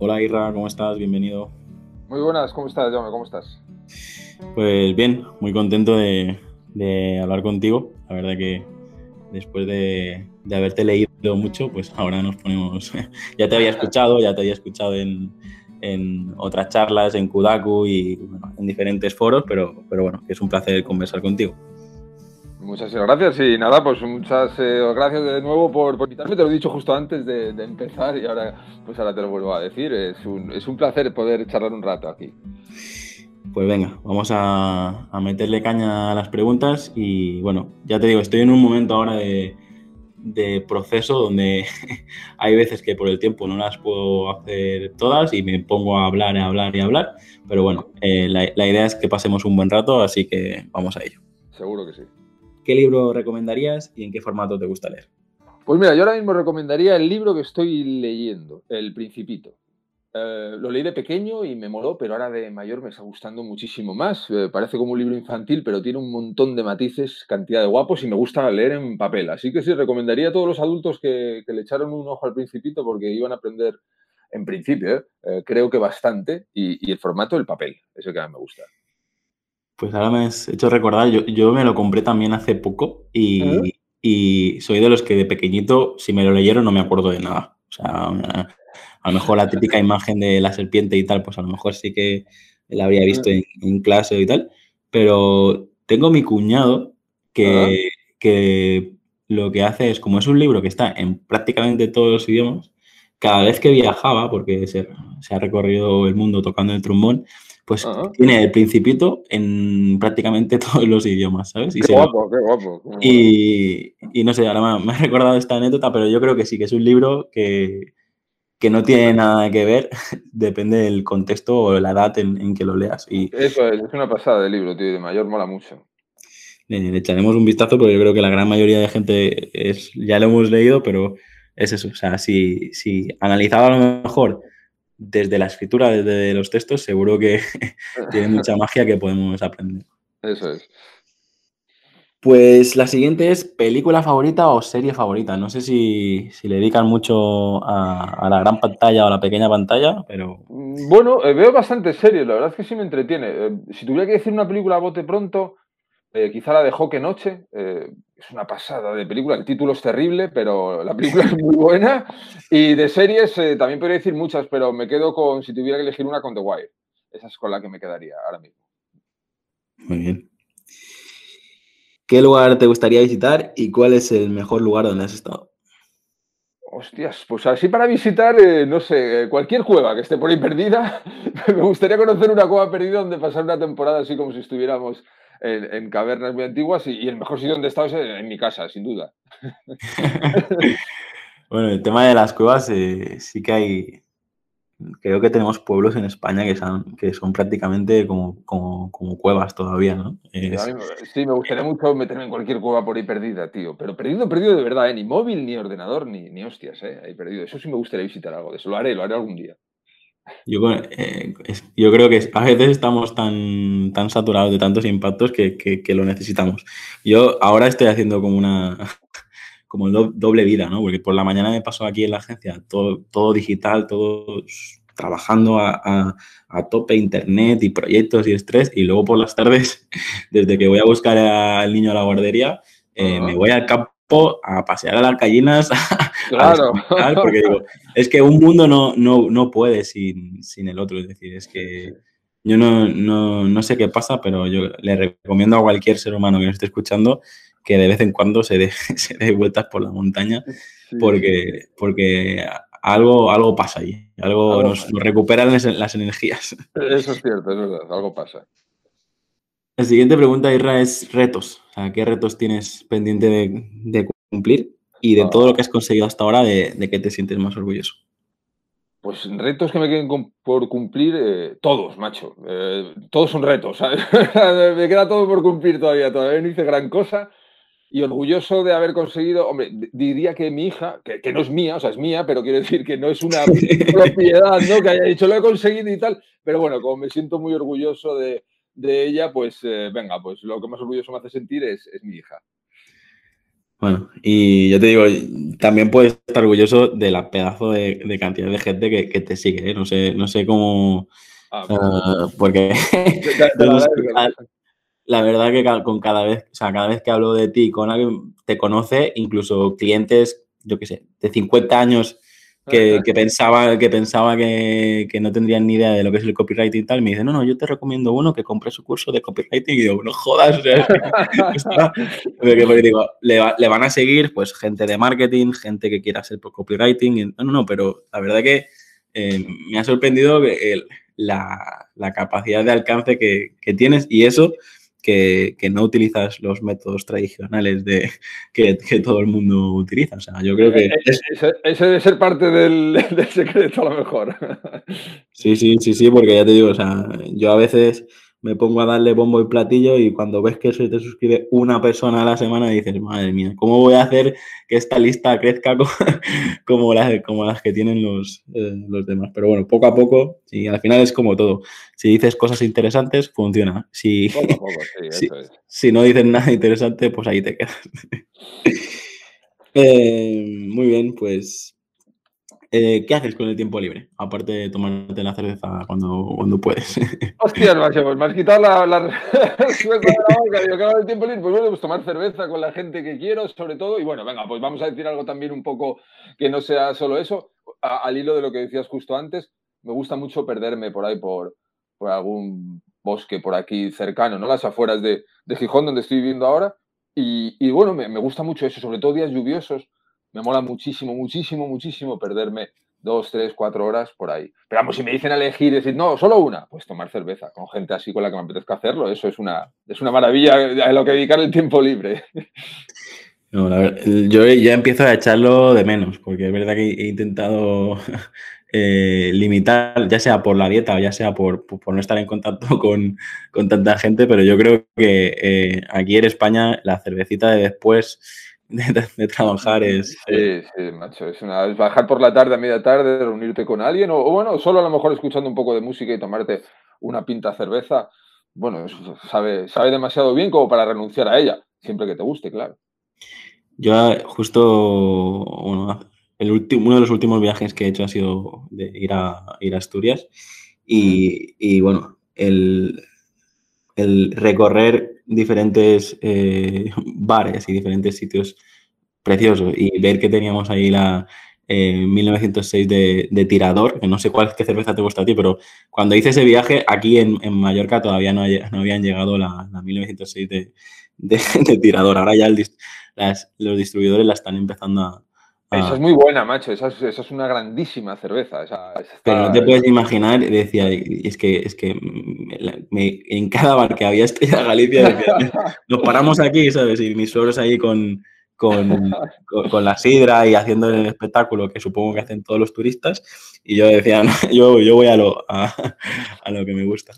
Hola Irra, ¿cómo estás? Bienvenido. Muy buenas, ¿cómo estás, Jaume? ¿Cómo estás? Pues bien, muy contento de, hablar contigo. La verdad que después de, haberte leído mucho, pues ahora nos ponemos... ya te había escuchado, ya te había escuchado en, otras charlas, en Kudaku y en diferentes foros, pero, pero bueno, es un placer conversar contigo. Muchas gracias y nada, pues muchas eh, gracias de nuevo por, invitarme. Te lo he dicho justo antes de, empezar y ahora, pues ahora te lo vuelvo a decir. Es un, es un placer poder charlar un rato aquí. Pues venga, vamos a, meterle caña a las preguntas y bueno, ya te digo, estoy en un momento ahora de, proceso donde hay veces que por el tiempo no las puedo hacer todas y me pongo a hablar, a hablar y a hablar, pero bueno, eh, la, la idea es que pasemos un buen rato, así que vamos a ello. Seguro que sí. ¿Qué libro recomendarías y en qué formato te gusta leer? Pues mira, yo ahora mismo recomendaría el libro que estoy leyendo, El Principito. Eh, lo leí de pequeño y me moló, pero ahora de mayor me está gustando muchísimo más. Eh, parece como un libro infantil, pero tiene un montón de matices, cantidad de guapos y me gusta leer en papel. Así que sí, recomendaría a todos los adultos que, le echaron un ojo al Principito porque iban a aprender, en principio, eh, creo que bastante, y, y el formato del papel, eso que a mí me gusta. Pues ahora me has hecho recordar, yo, me lo compré también hace poco y, soy de los que de pequeñito, si me lo leyeron, no me acuerdo de nada. O sea, a, lo mejor la típica imagen de la serpiente y tal, pues a lo mejor sí que la habría visto en, clase y tal. Pero tengo mi cuñado que, que lo que hace es, como es un libro que está en prácticamente todos los idiomas, cada vez que viajaba, porque se, se ha recorrido el mundo tocando el trombón, pues tiene el principito en prácticamente todos los idiomas, ¿sabes? Y qué guapo, qué guapo. Y, no sé, ahora me, ha recordado esta anécdota, pero yo creo que sí, que es un libro que, no tiene nada que ver, depende del contexto o la edad en, que lo leas. Y, Eso es, es una pasada de libro, tío, de mayor mola mucho. Le, echaremos un vistazo, porque yo creo que la gran mayoría de gente es, ya lo hemos leído, pero es eso, o sea, si, si analizaba a lo mejor desde la escritura, desde los textos, seguro que tiene mucha magia que podemos aprender. Eso es. Pues la siguiente es película favorita o serie favorita. No sé si, le dedican mucho a, la gran pantalla o a la pequeña pantalla, pero... Mm, bueno, eh, veo bastantes series, la verdad es que sí me entretiene. Eh, si tuviera que decir una película a bote pronto, eh, quizá la de Joque Noche, eh, es una pasada de película, el título es terrible, pero la película es muy buena. Y de series eh, también podría decir muchas, pero me quedo con, si tuviera que elegir una, con The Wire. Esa es con la que me quedaría ahora mismo. Muy bien. ¿Qué lugar te gustaría visitar y cuál es el mejor lugar donde has estado? Hostias, pues así para visitar, no sé, cualquier cueva que esté por ahí perdida. me gustaría conocer una cueva perdida donde pasar una temporada así como si estuviéramos en, cavernas muy antiguas y, el mejor sitio donde he estado es en, mi casa, sin duda. bueno, el tema de las cuevas eh, sí que hay, creo que tenemos pueblos en España que son, que son prácticamente como, como, cuevas todavía, ¿no? Sí, me gustaría mucho meterme en cualquier cueva por ahí perdida, tío. Pero perdido, perdido de verdad, ¿eh? Ni móvil, ni ordenador, ni, ni hostias, ¿eh? Ahí perdido. Eso sí me gustaría visitar algo de eso. Lo haré, lo haré algún día. Yo, eh, yo creo que a veces estamos tan, tan saturados de tantos impactos que, que, lo necesitamos. Yo ahora estoy haciendo como una como doble vida, ¿no? Porque por la mañana me paso aquí en la agencia todo, todo digital, todo trabajando a, a, tope internet y proyectos y estrés y luego por las tardes, desde que voy a buscar al niño a la guardería, eh, me voy al campo a pasear a las gallinas. Claro. porque digo, es que un mundo no, no, no puede sin, sin, el otro. Es decir, es que yo no, no, no, sé qué pasa, pero yo le recomiendo a cualquier ser humano que nos esté escuchando que de vez en cuando se dé, se dé vueltas por la montaña, porque, porque algo, algo pasa ahí, algo, nos, nos, recuperan las energías. Eso es cierto, es verdad, algo pasa. La siguiente pregunta, Irra, es retos. ¿qué retos tienes pendiente de, cumplir? Y de todo lo que has conseguido hasta ahora, ¿de, de qué te sientes más orgulloso? Pues retos que me queden por cumplir, eh, todos, macho. Eh, todos son retos, ¿sabes? me queda todo por cumplir todavía. Todavía no hice gran cosa. Y orgulloso de haber conseguido, hombre, diría que mi hija, que, no es mía, o sea, es mía, pero quiero decir que no es una propiedad, ¿no? Que haya dicho, lo he conseguido y tal. Pero bueno, como me siento muy orgulloso de, ella, pues eh, venga, pues lo que más orgulloso me hace sentir es, es mi hija. Bueno, y yo te digo, también puedes estar orgulloso de la pedazo de, cantidad de gente que, te sigue, ¿eh? No sé, no sé cómo. Ah, uh, porque la verdad que con cada vez, o sea, cada vez que hablo de ti con alguien te conoce, incluso clientes, yo qué sé, de 50 años que, que pensaba, que, pensaba que, que, no tendrían ni idea de lo que es el copywriting y tal, me dicen, no, no, yo te recomiendo uno que compre su curso de copywriting y digo, no jodas, o sea, digo, le, le, van a seguir pues gente de marketing, gente que quiera hacer copywriting, no, no, no, pero la verdad que eh, me ha sorprendido el, la, la, capacidad de alcance que, que tienes y eso que, no utilizas los métodos tradicionales de, que, todo el mundo utiliza. O sea, yo creo que... Ese, debe ser parte del, secreto a lo mejor. Sí, sí, sí, sí, porque ya te digo, o sea, yo a veces me pongo a darle bombo y platillo y cuando ves que se te suscribe una persona a la semana dices, madre mía, ¿cómo voy a hacer que esta lista crezca como, las, como las que tienen los, eh, los demás? Pero bueno, poco a poco, y al final es como todo. Si dices cosas interesantes, funciona. Si, si, no dices nada interesante, pues ahí te quedas. Eh, muy bien, pues eh, ¿Qué haces con el tiempo libre? Aparte de tomarte la cerveza cuando, cuando puedes. Hostia, macho, pues me has quitado la, la... la boca. Digo, el tiempo libre? Pues bueno, pues tomar cerveza con la gente que quiero, sobre todo. Y bueno, venga, pues vamos a decir algo también un poco que no sea solo eso. al hilo de lo que decías justo antes, me gusta mucho perderme por ahí, por, por algún bosque por aquí cercano, ¿no? Las afueras de, de Gijón, donde estoy viviendo ahora. Y, y bueno, me, me gusta mucho eso, sobre todo días lluviosos me mola muchísimo, muchísimo, muchísimo perderme dos, tres, cuatro horas por ahí. Pero vamos, si me dicen elegir, decir, no, solo una, pues tomar cerveza con gente así con la que me apetezca hacerlo, eso es una, es una maravilla a lo que dedicar el tiempo libre. yo ya empiezo a echarlo de menos, porque es verdad que he intentado eh, limitar, ya sea por la dieta o ya sea por, por no estar en contacto con, con, tanta gente, pero yo creo que eh, aquí en España la cervecita de después de, trabajar es... Sí, sí, macho, es, una, bajar por la tarde a media tarde, reunirte con alguien o, bueno, solo a lo mejor escuchando un poco de música y tomarte una pinta cerveza, bueno, sabe, sabe demasiado bien como para renunciar a ella, siempre que te guste, claro. Yo justo, bueno, el último, uno de los últimos viajes que he hecho ha sido de ir a, ir a Asturias y, y bueno, el, el recorrer diferentes eh, bares y diferentes sitios preciosos y ver que teníamos ahí la 1906 eh, de, tirador, que no sé cuál qué cerveza te gusta a ti, pero cuando hice ese viaje aquí en, Mallorca todavía no, no, habían llegado la, 1906 de, tirador. Ahora ya los distribuidores la están empezando a, esa es muy buena, macho. Esa es, una grandísima cerveza. Pero no te puedes imaginar, decía, es que, es que en cada bar que había Estrella Galicia, nos paramos aquí, ¿sabes? Y mis suegros ahí con, con, la sidra y haciendo el espectáculo que supongo que hacen todos los turistas. Y yo decía, yo, yo voy a lo, a, lo que me gusta.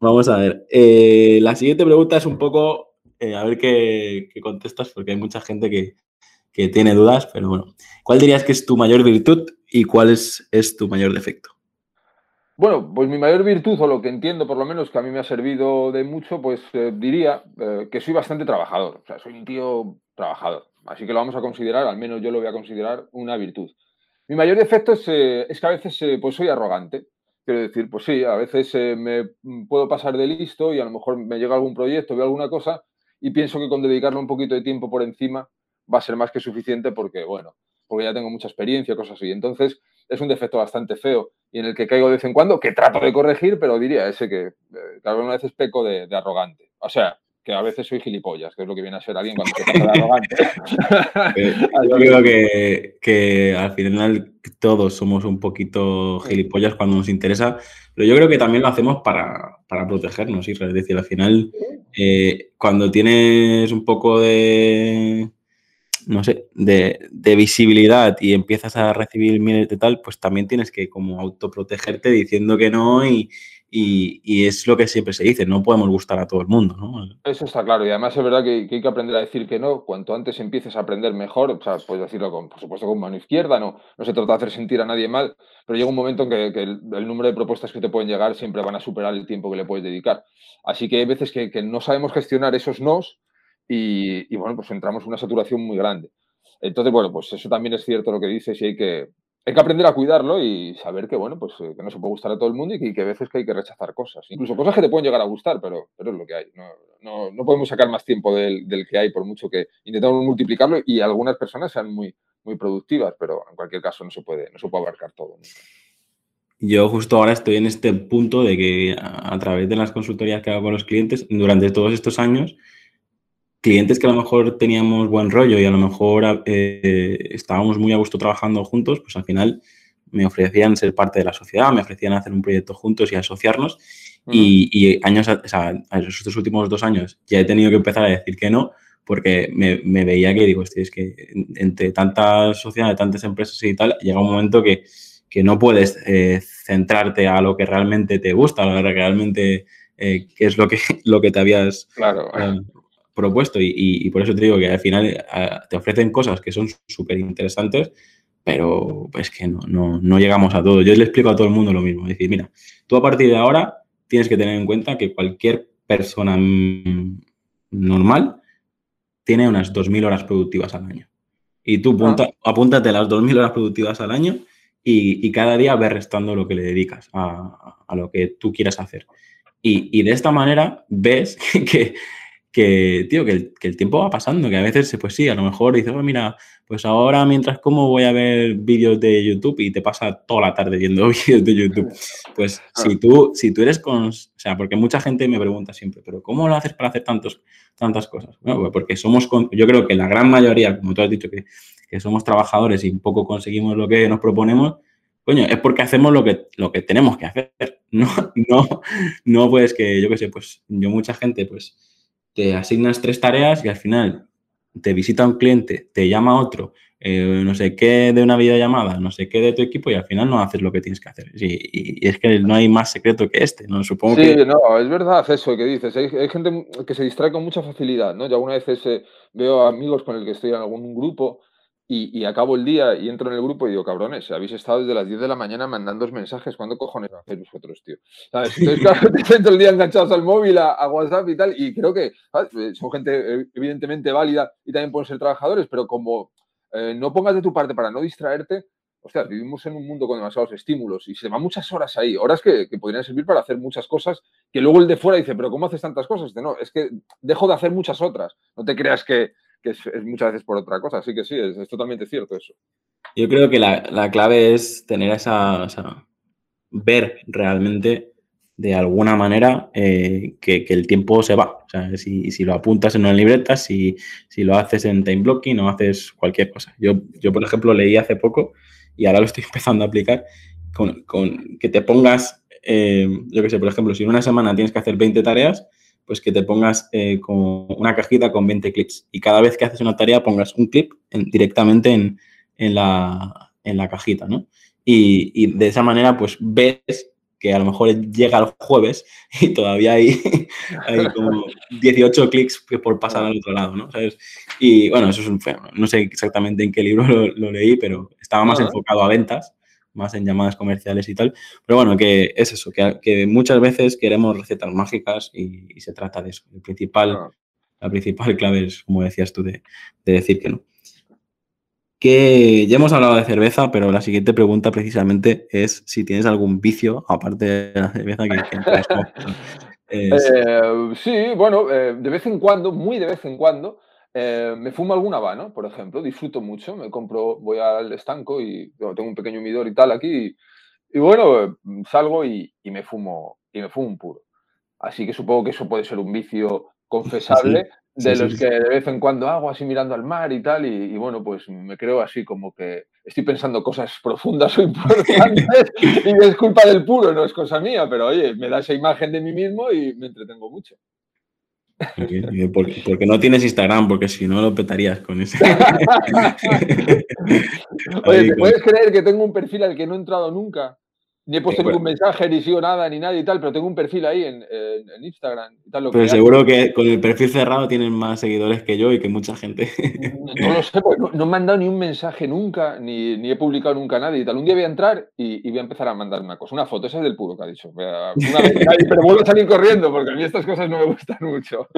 Vamos a ver. Eh, la siguiente pregunta es un poco, eh, a ver qué, qué contestas, porque hay mucha gente que, que tiene dudas, pero bueno. ¿Cuál dirías que es tu mayor virtud y cuál es, tu mayor defecto? Bueno, pues mi mayor virtud, o lo que entiendo por lo menos que a mí me ha servido de mucho, pues eh, diría eh, que soy bastante trabajador. O sea, soy un tío trabajador. Así que lo vamos a considerar, al menos yo lo voy a considerar una virtud. Mi mayor defecto es, eh, es que a veces pues soy arrogante. Quiero decir, pues sí, a veces me puedo pasar de listo y a lo mejor me llega algún proyecto, veo alguna cosa y pienso que con dedicarle un poquito de tiempo por encima va a ser más que suficiente porque, bueno, porque ya tengo mucha experiencia, cosas así. Entonces, es un defecto bastante feo y en el que caigo de vez en cuando, que trato de corregir, pero diría ese que, eh, vez una vez peco de, de, arrogante. O sea, que a veces soy gilipollas, que es lo que viene a ser alguien cuando se pasa de arrogante. Eh, yo creo que, que, al final todos somos un poquito gilipollas cuando nos interesa, pero yo creo que también lo hacemos para, para protegernos, Es decir, al final, eh, cuando tienes un poco de no sé, de, visibilidad y empiezas a recibir miles de tal, pues también tienes que como autoprotegerte diciendo que no y, y, es lo que siempre se dice, no podemos gustar a todo el mundo, ¿no? Eso está claro y además es verdad que, hay que aprender a decir que no, cuanto antes empieces a aprender mejor, o sea, puedes decirlo con, por supuesto con mano izquierda, no, no se trata de hacer sentir a nadie mal, pero llega un momento en que, el, número de propuestas que te pueden llegar siempre van a superar el tiempo que le puedes dedicar. Así que hay veces que, no sabemos gestionar esos nos y, bueno, pues entramos en una saturación muy grande. Entonces, bueno, pues eso también es cierto lo que dices y hay que, hay que aprender a cuidarlo y saber que, bueno, pues eh, que no se puede gustar a todo el mundo y que, a veces que hay que rechazar cosas. Incluso cosas que te pueden llegar a gustar, pero, pero es lo que hay. No, no, podemos sacar más tiempo del, que hay por mucho que intentamos multiplicarlo y algunas personas sean muy, muy productivas, pero en cualquier caso no se puede, no se puede abarcar todo. Yo justo ahora estoy en este punto de que a, través de las consultorías que hago con los clientes, durante todos estos años, clientes que a lo mejor teníamos buen rollo y a lo mejor eh, estábamos muy a gusto trabajando juntos, pues al final me ofrecían ser parte de la sociedad, me ofrecían hacer un proyecto juntos y asociarnos. y, años, o sea, estos últimos dos años ya he tenido que empezar a decir que no, porque me, veía que digo, es que entre tantas sociedades, tantas empresas y tal, llega un momento que, que no puedes eh, centrarte a lo que realmente te gusta, a lo que realmente eh, es lo que, lo que te habías claro propuesto y, por eso te digo que al final te ofrecen cosas que son súper interesantes, pero es que no, no, llegamos a todo. Yo le explico a todo el mundo lo mismo. Es decir, mira, tú a partir de ahora tienes que tener en cuenta que cualquier persona mm, normal tiene unas 2.000 horas productivas al año. Y tú ah. apúntate las 2.000 horas productivas al año y, cada día ves restando lo que le dedicas a, a lo que tú quieras hacer. Y, y, de esta manera ves que, que, tío, que el, tiempo va pasando, que a veces, pues sí, a lo mejor dices, oh, mira, pues ahora mientras como voy a ver vídeos de YouTube y te pasa toda la tarde viendo vídeos de YouTube. Pues si tú, si tú eres con, o sea, porque mucha gente me pregunta siempre, pero ¿cómo lo haces para hacer tantos, tantas cosas? Bueno, pues porque somos, con, yo creo que la gran mayoría, como tú has dicho, que, que somos trabajadores y un poco conseguimos lo que nos proponemos, coño, es porque hacemos lo que, lo que tenemos que hacer. No, no, no pues que, yo qué sé, pues yo mucha gente, pues te asignas tres tareas y al final te visita un cliente, te llama otro, eh, no sé qué de una videollamada, no sé qué de tu equipo y al final no haces lo que tienes que hacer. Y, es que no hay más secreto que este, ¿no? Supongo sí, no, es verdad eso que dices. Hay, gente que se distrae con mucha facilidad, ¿no? Yo alguna vez eh, veo amigos con el que estoy en algún grupo y, acabo el día y entro en el grupo y digo, cabrones, habéis estado desde las 10 de la mañana mandando mensajes, ¿cuándo cojones hacéis vosotros, tío? ¿Sabes? Entonces, claro, te todo el día enganchados al móvil, a, WhatsApp y tal, y creo que eh, son gente eh, evidentemente válida y también pueden ser trabajadores, pero como eh, no pongas de tu parte para no distraerte, o sea, vivimos en un mundo con demasiados estímulos y se van muchas horas ahí, horas que, que, podrían servir para hacer muchas cosas, que luego el de fuera dice, pero ¿cómo haces tantas cosas? no, es que dejo de hacer muchas otras. No te creas que, que es, muchas veces por otra cosa. Así que sí, es, totalmente cierto eso. Yo creo que la, clave es tener esa, ver realmente de alguna manera eh, que, el tiempo se va. O sea, si, si, lo apuntas en una libreta, si, si, lo haces en time blocking o haces cualquier cosa. Yo, yo, por ejemplo, leí hace poco y ahora lo estoy empezando a aplicar con, con que te pongas, eh, yo qué sé, por ejemplo, si en una semana tienes que hacer 20 tareas, pues que te pongas eh, con una cajita con 20 clips y cada vez que haces una tarea pongas un clip directamente en, la, en, la, cajita, ¿no? Y, de esa manera, pues ves que a lo mejor llega el jueves y todavía hay, hay como 18 clics por pasar al otro lado, ¿no? Y bueno, eso es un fenómeno. No sé exactamente en qué libro lo, leí, pero estaba más enfocado a ventas más en llamadas comerciales y tal. Pero bueno, que es eso, que, muchas veces queremos recetas mágicas y, se trata de eso. El principal, La principal clave es, como decías tú, de, decir que no. Que ya hemos hablado de cerveza, pero la siguiente pregunta precisamente es si tienes algún vicio, aparte de la cerveza, que, eh, sí, bueno, eh, de vez en cuando, muy de vez en cuando, eh, me fumo algún habano, por ejemplo, disfruto mucho, me compro, voy al estanco y tengo un pequeño humidor y tal aquí, y, bueno, salgo y, me fumo, y me fumo un puro. Así que supongo que eso puede ser un vicio confesable de los que de vez en cuando hago así mirando al mar y tal, y, bueno, pues me creo así como que estoy pensando cosas profundas o importantes y es culpa del puro, no es cosa mía, pero oye, me da esa imagen de mí mismo y me entretengo mucho. Porque, no tienes Instagram, porque si no lo petarías con ese. Oye, ¿te puedes creer que tengo un perfil al que no he entrado nunca? Ni he puesto ningún mensaje, ni sigo nada, ni nada y tal, pero tengo un perfil ahí en, Instagram. Y tal, pero seguro que con el perfil cerrado tienen más seguidores que yo y que mucha gente. No, lo sé, pues no, me han dado ni un mensaje nunca, ni, ni, he publicado nunca nada y tal. Un día voy a entrar y, voy a empezar a mandar una cosa, una foto, esa es del puro que ha dicho. Una vez, pero vuelvo a salir corriendo porque a mí estas cosas no me gustan mucho.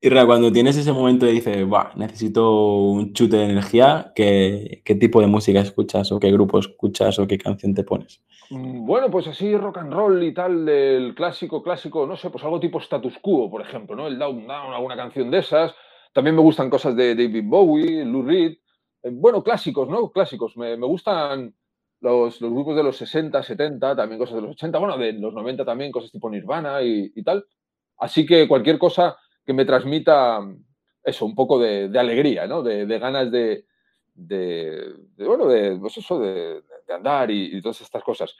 Irra, cuando tienes ese momento y dices, necesito un chute de energía, ¿qué, tipo de música escuchas o qué grupo escuchas o qué canción te pones? Mm, bueno, pues así rock and roll y tal, del clásico, clásico, no sé, pues algo tipo status quo, por ejemplo, ¿no? El Down Down, alguna canción de esas. También me gustan cosas de David Bowie, Lou Reed. Eh, bueno, clásicos, ¿no? Clásicos. Me, gustan los, grupos de los 60, 70, también cosas de los 80, bueno, de los 90 también, cosas tipo Nirvana y, y tal. Así que cualquier cosa que me transmita eso, un poco de, alegría, ¿no? De, ganas de, bueno, de, pues eso, de, andar y, todas estas cosas.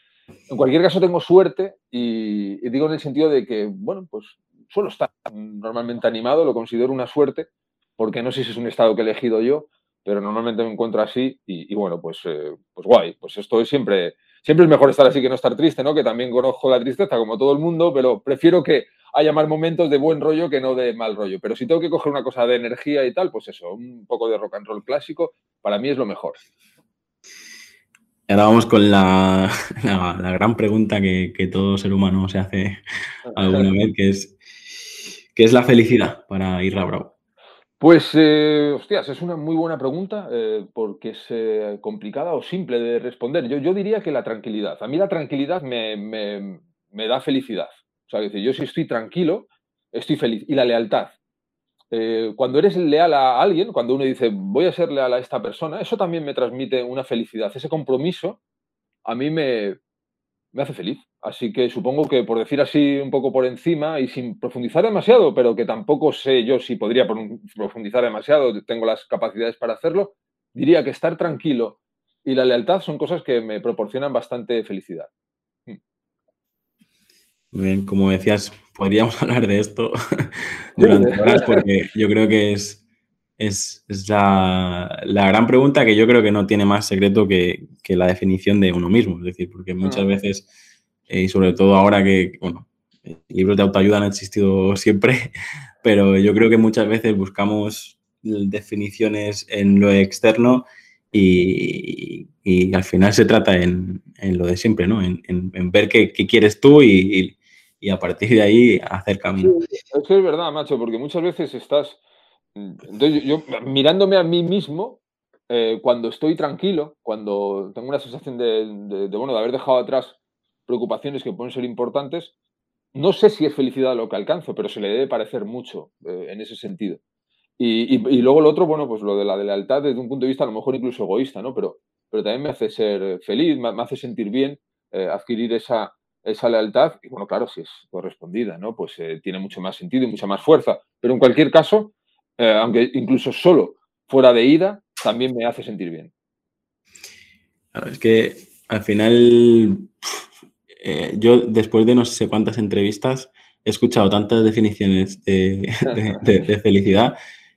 En cualquier caso, tengo suerte y, digo en el sentido de que, bueno, pues suelo estar normalmente animado, lo considero una suerte, porque no sé si es un estado que he elegido yo, pero normalmente me encuentro así y, bueno, pues, eh, pues guay, pues esto es siempre, siempre es mejor estar así que no estar triste, ¿no? Que también conozco la tristeza como todo el mundo, pero prefiero que a llamar momentos de buen rollo que no de mal rollo. Pero si tengo que coger una cosa de energía y tal, pues eso, un poco de rock and roll clásico, para mí es lo mejor. Ahora vamos con la, gran pregunta que, todo ser humano se hace alguna vez, que es ¿qué es la felicidad para Irra Bravo? Pues, eh, hostias, es una muy buena pregunta eh, porque es eh, complicada o simple de responder. Yo, diría que la tranquilidad. A mí la tranquilidad me, da felicidad. O sea, yo si estoy tranquilo, estoy feliz. Y la lealtad. Eh, cuando eres leal a alguien, cuando uno dice voy a ser leal a esta persona, eso también me transmite una felicidad. Ese compromiso a mí me hace feliz. Así que supongo que por decir así un poco por encima y sin profundizar demasiado, pero que tampoco sé yo si podría profundizar demasiado, tengo las capacidades para hacerlo, diría que estar tranquilo y la lealtad son cosas que me proporcionan bastante felicidad. Muy bien, como decías, podríamos hablar de esto durante horas porque yo creo que es, es, la, gran pregunta que yo creo que no tiene más secreto que, la definición de uno mismo. Es decir, porque muchas ah. veces, eh, y sobre todo ahora que, bueno, libros de autoayuda han existido siempre, pero yo creo que muchas veces buscamos definiciones en lo externo y, al final se trata en, lo de siempre, ¿no? En, ver qué, quieres tú y, y a partir de ahí hacer camino. es verdad, macho, porque muchas veces estás. Entonces, yo mirándome a mí mismo, eh, cuando estoy tranquilo, cuando tengo una sensación de, bueno, de haber dejado atrás preocupaciones que pueden ser importantes, no sé si es felicidad lo que alcanzo, pero se le debe parecer mucho eh, en ese sentido. Y, y, luego lo otro, bueno, pues lo de la de lealtad desde un punto de vista a lo mejor incluso egoísta, ¿no? Pero, pero también me hace ser feliz, me, hace sentir bien eh, adquirir esa, esa lealtad, y bueno, claro, si es correspondida, ¿no? Pues eh, tiene mucho más sentido y mucha más fuerza. Pero en cualquier caso, aunque incluso solo fuera de ida, también me hace sentir bien. Claro, es que al final, eh, yo después de no sé cuántas entrevistas, he escuchado tantas definiciones de, felicidad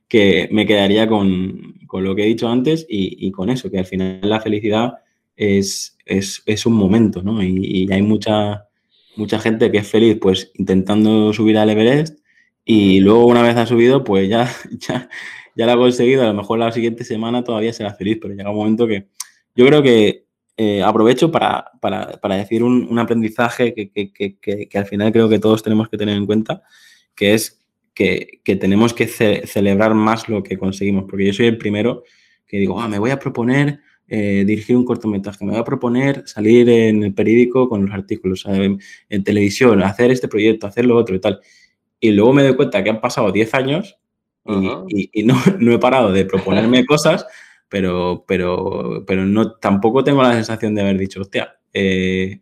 que me quedaría con, lo que he dicho antes y, con eso, que al final la felicidad es, es, un momento, ¿no? Y, hay mucha, mucha gente que es feliz pues intentando subir al Everest y luego una vez ha subido pues ya, ya, ya lo ha conseguido, a lo mejor la siguiente semana todavía será feliz, pero llega un momento que yo creo que eh, aprovecho para, decir un, aprendizaje que, al final creo que todos tenemos que tener en cuenta, que es que, tenemos que celebrar más lo que conseguimos, porque yo soy el primero que digo, ah, me voy a proponer eh, dirigir un cortometraje, me voy a proponer salir en el periódico con los artículos, en, televisión, hacer este proyecto, hacer lo otro y tal. Y luego me doy cuenta que han pasado 10 años y, no, he parado de proponerme cosas, pero, pero, pero no, tampoco tengo la sensación de haber dicho, hostia, eh,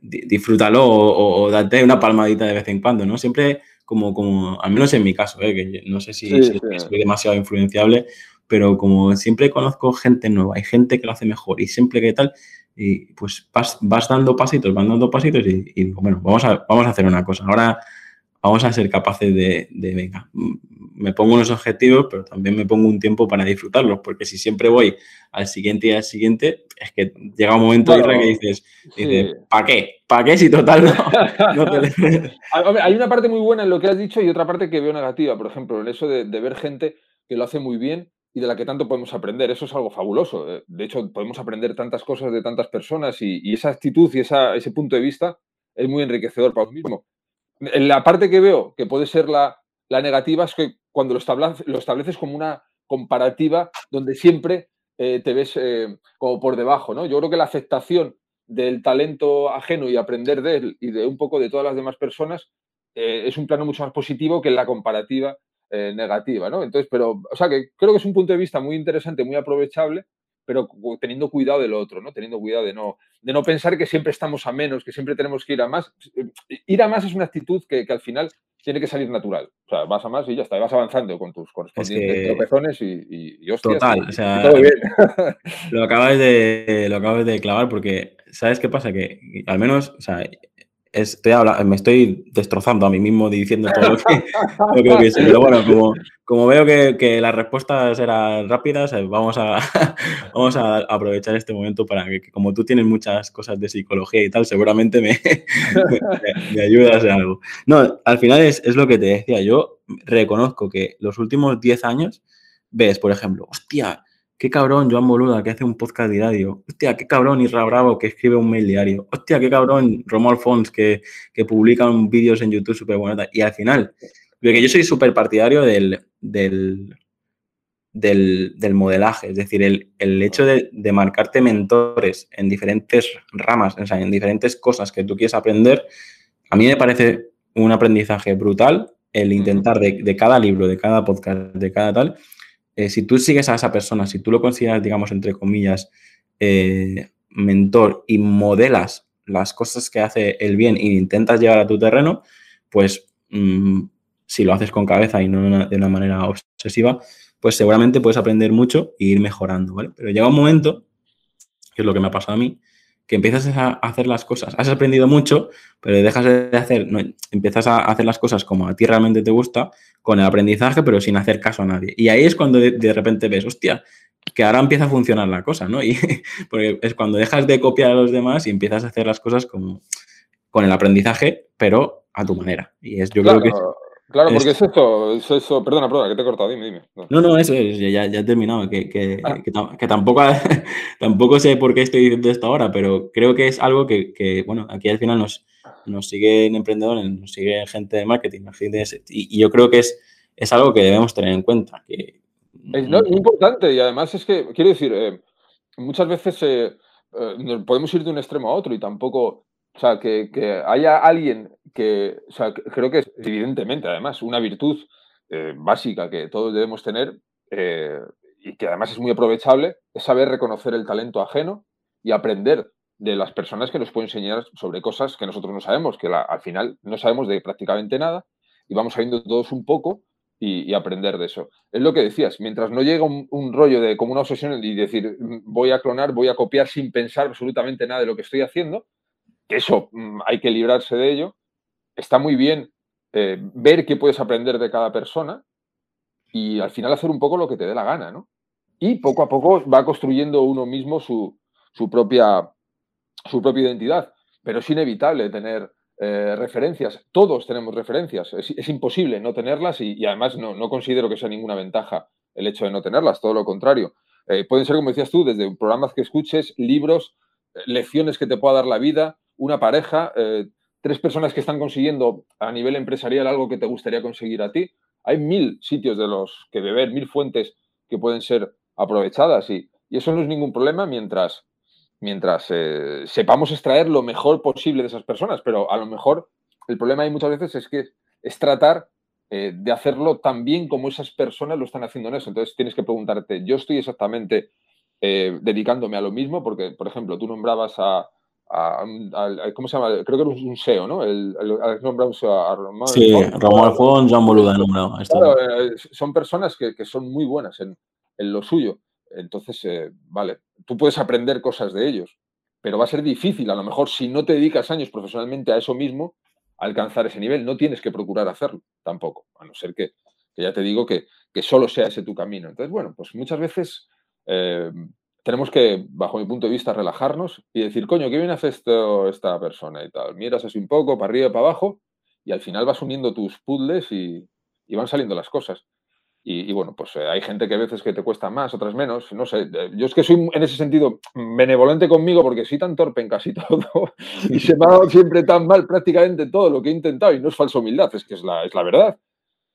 disfrútalo o, date una palmadita de vez en cuando, ¿no? Siempre como, como al menos en mi caso, ¿eh? que no sé si, si soy demasiado influenciable, pero como siempre conozco gente nueva, hay gente que lo hace mejor y siempre que tal, y pues vas, dando pasitos, van dando pasitos y, digo, bueno, vamos a, vamos a hacer una cosa. Ahora, vamos a ser capaces de, de, venga, me pongo unos objetivos, pero también me pongo un tiempo para disfrutarlos, porque si siempre voy al siguiente y al siguiente, es que llega un momento en que dices, ¿para qué? ¿Para qué si total no, Hay una parte muy buena en lo que has dicho y otra parte que veo negativa, por ejemplo, en eso de, ver gente que lo hace muy bien y de la que tanto podemos aprender. Eso es algo fabuloso. Eh. De hecho, podemos aprender tantas cosas de tantas personas y, esa actitud y ese punto de vista es muy enriquecedor para uno mismo. La parte que veo que puede ser la, negativa es que cuando lo, estableces como una comparativa donde siempre eh, te ves eh, como por debajo. ¿no? Yo creo que la aceptación del talento ajeno y aprender de él y de un poco de todas las demás personas eh, es un plano mucho más positivo que la comparativa negativa. ¿no? Entonces, pero, o sea, que creo que es un punto de vista muy interesante, muy aprovechable pero teniendo cuidado del otro, ¿no? Teniendo cuidado de no, de no pensar que siempre estamos a menos, que siempre tenemos que ir a más. Ir a más es una actitud que, al final tiene que salir natural. O sea, vas a más y ya está, vas avanzando con tus correspondientes tropezones y, y, Total, o sea, Lo acabas, de, lo acabas de clavar porque, ¿sabes qué pasa? Que al menos, o sea, estoy me estoy destrozando a mí mismo diciendo todo lo que, lo que Pero bueno, como, como veo que, que, las respuestas eran rápidas, eh, vamos a, vamos a aprovechar este momento para que, como tú tienes muchas cosas de psicología y tal, seguramente me, me, ayudas en algo. No, al final es, es, lo que te decía. Yo reconozco que los últimos 10 años ves, por ejemplo, hostia, qué cabrón Joan Boluda que hace un podcast diario. Hostia, qué cabrón Isra Bravo que escribe un mail diario. Hostia, qué cabrón Romo Alfons que, que publica vídeos en YouTube súper buenos. Y al final, porque yo soy súper partidario del, del, del, modelaje, es decir, el, el hecho de, de, marcarte mentores en diferentes ramas, o sea, en diferentes cosas que tú quieres aprender, a mí me parece un aprendizaje brutal el intentar de, de cada libro, de cada podcast, de cada tal, eh, si tú sigues a esa persona, si tú lo consideras, digamos, entre comillas, eh, mentor y modelas las cosas que hace el bien e intentas llevar a tu terreno, pues mm, si lo haces con cabeza y no de una, manera obsesiva, pues seguramente puedes aprender mucho e ir mejorando. Pero llega un momento, que es lo que me ha pasado a mí, que empiezas a hacer las cosas, has aprendido mucho, pero dejas de hacer, no, empiezas a hacer las cosas como a ti realmente te gusta, con el aprendizaje, pero sin hacer caso a nadie. Y ahí es cuando de, repente ves, hostia, que ahora empieza a funcionar la cosa, ¿no? Y porque es cuando dejas de copiar a los demás y empiezas a hacer las cosas como, con el aprendizaje, pero a tu manera. Y es, yo creo que Claro, porque es esto, es eso, perdona, perdona, que te he cortado, dime, dime. No, no, eso es, ya, ya he terminado, que, que, ah. que, tampoco, tampoco sé por qué estoy diciendo esto ahora, pero creo que es algo que, bueno, aquí al final nos, nos siguen emprendedores, nos sigue gente de marketing, gente y, yo creo que es, es algo que debemos tener en cuenta. Que, es muy importante y además es que, quiero decir, eh, muchas veces eh, eh, podemos ir de un extremo a otro y tampoco o sea, que, haya alguien que, creo que es evidentemente, además, una virtud eh, básica que todos debemos tener eh, y que además es muy aprovechable, es saber reconocer el talento ajeno y aprender de las personas que nos pueden enseñar sobre cosas que nosotros no sabemos, que al final no sabemos de prácticamente nada y vamos sabiendo todos un poco y, aprender de eso. Es lo que decías, mientras no llega un, un, rollo de como una obsesión y decir voy a clonar, voy a copiar sin pensar absolutamente nada de lo que estoy haciendo, eso mm, hay que librarse de ello. Está muy bien eh, ver qué puedes aprender de cada persona y al final hacer un poco lo que te dé la gana, ¿no? Y poco a poco va construyendo uno mismo su, propia, su propia identidad. Pero es inevitable tener eh, referencias. Todos tenemos referencias. Es, imposible no tenerlas y, además no, considero que sea ninguna ventaja el hecho de no tenerlas, todo lo contrario. Eh, pueden ser, como decías tú, desde programas que escuches, libros, lecciones que te pueda dar la vida, una pareja, eh, tres personas que están consiguiendo a nivel empresarial algo que te gustaría conseguir a ti. Hay mil sitios de los que beber, mil fuentes que pueden ser aprovechadas y, eso no es ningún problema mientras, mientras eh, sepamos extraer lo mejor posible de esas personas, pero a lo mejor el problema hay muchas veces es que es tratar eh, de hacerlo tan bien como esas personas lo están haciendo en eso. Entonces tienes que preguntarte, yo estoy exactamente dedicándome a lo mismo, porque, por ejemplo, tú nombrabas a, ¿cómo se llama? Creo que era un SEO, ¿no? El, nombrado a Román. Sí, Ramón Alfón, Jean Boluda nombrado. Claro, eh, son personas que, que, son muy buenas en, en lo suyo. Entonces, eh, vale, tú puedes aprender cosas de ellos, pero va a ser difícil, a lo mejor si no te dedicas años profesionalmente a eso mismo, alcanzar ese nivel. No tienes que procurar hacerlo tampoco, a no ser que, ya te digo que, que, solo sea ese tu camino. Entonces, bueno, pues muchas veces eh, tenemos que, bajo mi punto de vista, relajarnos y decir, coño, ¿qué viene a hacer esto, esta persona y tal? Miras así un poco, para arriba y para abajo, y al final vas uniendo tus puzzles y, y van saliendo las cosas. Y, bueno, pues eh, hay gente que a veces que te cuesta más, otras menos. No sé, eh, yo es que soy en ese sentido benevolente conmigo porque soy tan torpe en casi todo y se me ha dado siempre tan mal prácticamente todo lo que he intentado y no es falsa humildad, es que es la, es la verdad.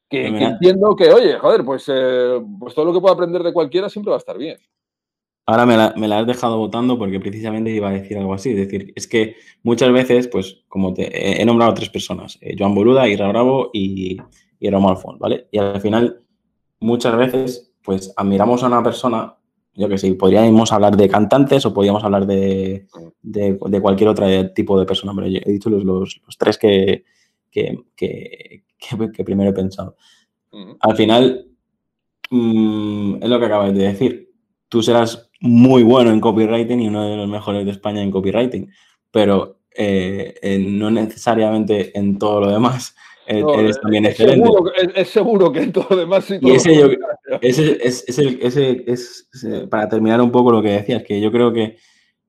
Que, entiendo que, oye, joder, pues, eh, pues todo lo que puedo aprender de cualquiera siempre va a estar bien. Ahora me la, me la, has dejado votando porque precisamente iba a decir algo así. Es decir, es que muchas veces, pues, como te he nombrado a tres personas, Joan Boluda, Ira Bravo y, y Romo Alfón, ¿vale? Y al final muchas veces, pues admiramos a una persona, yo que sé, podríamos hablar de cantantes o podríamos hablar de, cualquier otro tipo de persona, pero he dicho los, tres que, que, primero he pensado. Al final, mm, es lo que acabas de decir. Tú serás muy bueno en copywriting y uno de los mejores de España en copywriting, pero eh, no necesariamente en todo lo demás eres también es excelente. Seguro, es, seguro que en todo lo demás y ese, es, el, ese es, para terminar un poco lo que decías, que yo creo que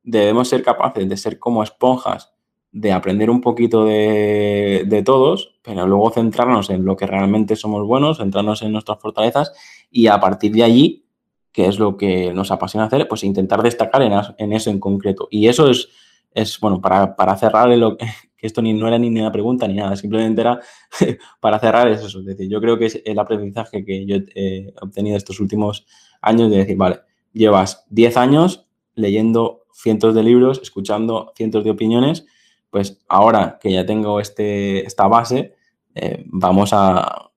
debemos ser capaces de ser como esponjas, de aprender un poquito de, de, todos, pero luego centrarnos en lo que realmente somos buenos, centrarnos en nuestras fortalezas y a partir de allí, que es lo que nos apasiona hacer, pues intentar destacar en, en eso en concreto. Y eso es, es bueno, para, para cerrar lo, que esto ni, no era ni una pregunta ni nada, simplemente era para cerrar eso. Es decir, yo creo que es el aprendizaje que yo he obtenido estos últimos años de decir, vale, llevas 10 años leyendo cientos de libros, escuchando cientos de opiniones, pues ahora que ya tengo este, esta base, eh, vamos a,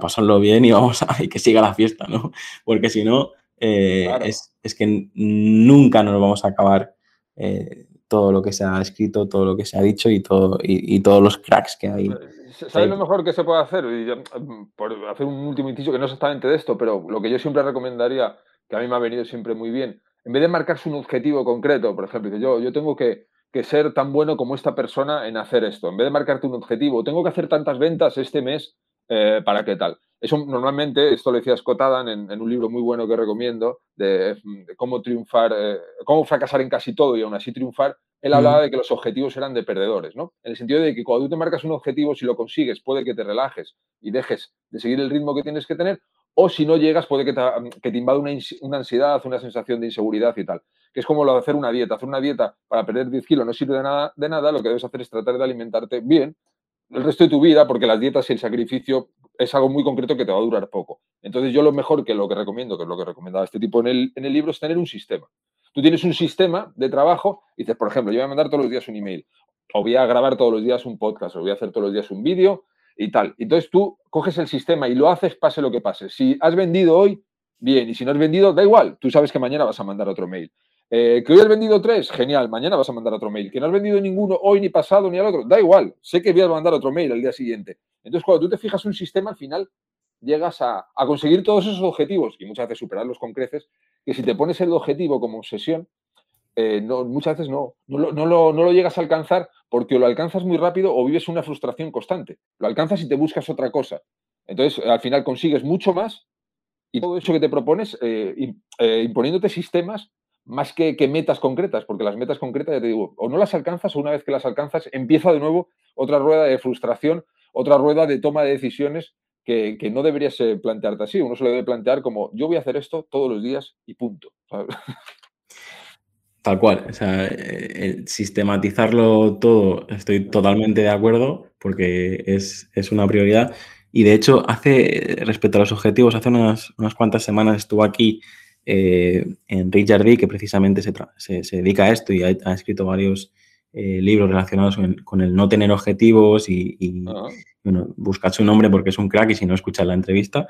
pasarlo bien y vamos a que siga la fiesta, ¿no? Porque si no, eh, es, que nunca nos vamos a acabar eh, todo lo que se ha escrito, todo lo que se ha dicho y, todo, y, todos los cracks que hay. ¿Sabes lo mejor que se puede hacer? Y mm, por hacer un último inciso que no es exactamente de esto, pero lo que yo siempre recomendaría, que a mí me ha venido siempre muy bien, en vez de marcarse un objetivo concreto, por ejemplo, yo, yo tengo que, que ser tan bueno como esta persona en hacer esto, en vez de marcarte un objetivo, tengo que hacer tantas ventas este mes eh, para qué tal. Eso normalmente, esto lo decía Scott Adam en, un libro muy bueno que recomiendo, de, cómo triunfar, eh, cómo fracasar en casi todo y aún así triunfar. Él hablaba de que los objetivos eran de perdedores, ¿no? En el sentido de que cuando tú te marcas un objetivo, si lo consigues, puede que te relajes y dejes de seguir el ritmo que tienes que tener, o si no llegas, puede que te, que te invada una, ansiedad, una sensación de inseguridad y tal. Que es como lo de hacer una dieta. Hacer una dieta para perder 10 kilos no sirve de nada, de nada, lo que debes hacer es tratar de alimentarte bien el resto de tu vida, porque las dietas y el sacrificio es algo muy concreto que te va a durar poco. Entonces yo lo mejor que lo que recomiendo, que es lo que recomendaba este tipo en el, en el libro, es tener un sistema. Tú tienes un sistema de trabajo y dices, por ejemplo, yo voy a mandar todos los días un email, o voy a grabar todos los días un podcast, o voy a hacer todos los días un vídeo y tal. Entonces tú coges el sistema y lo haces pase lo que pase. Si has vendido hoy, bien, y si no has vendido, da igual, tú sabes que mañana vas a mandar otro mail. Eh, ¿Que hoy has vendido tres? Genial, mañana vas a mandar otro mail. ¿Que no has vendido ninguno hoy, ni pasado, ni al otro? Da igual, sé que voy a mandar otro mail al día siguiente. Entonces, cuando tú te fijas un sistema, al final llegas a, conseguir todos esos objetivos y muchas veces superarlos con creces, que si te pones el objetivo como obsesión, eh, no, muchas veces no, no lo, no, lo, llegas a alcanzar porque lo alcanzas muy rápido o vives una frustración constante. Lo alcanzas y te buscas otra cosa. Entonces, al final consigues mucho más y todo eso que te propones eh, imponiéndote sistemas más que, metas concretas, porque las metas concretas, ya te digo, o no las alcanzas o una vez que las alcanzas empieza de nuevo otra rueda de frustración, otra rueda de toma de decisiones que, no deberías plantearte así. Uno se lo debe plantear como yo voy a hacer esto todos los días y punto. Tal cual, o sea, eh, sistematizarlo todo, estoy totalmente de acuerdo porque es, una prioridad. Y de hecho, hace, respecto a los objetivos, hace unas, unas cuantas semanas estuvo aquí eh, en Richard D, que precisamente se, se, dedica a esto y ha, escrito varios eh, libros relacionados con el, no tener objetivos y, bueno, buscad su nombre porque es un crack y si no, escuchad la entrevista.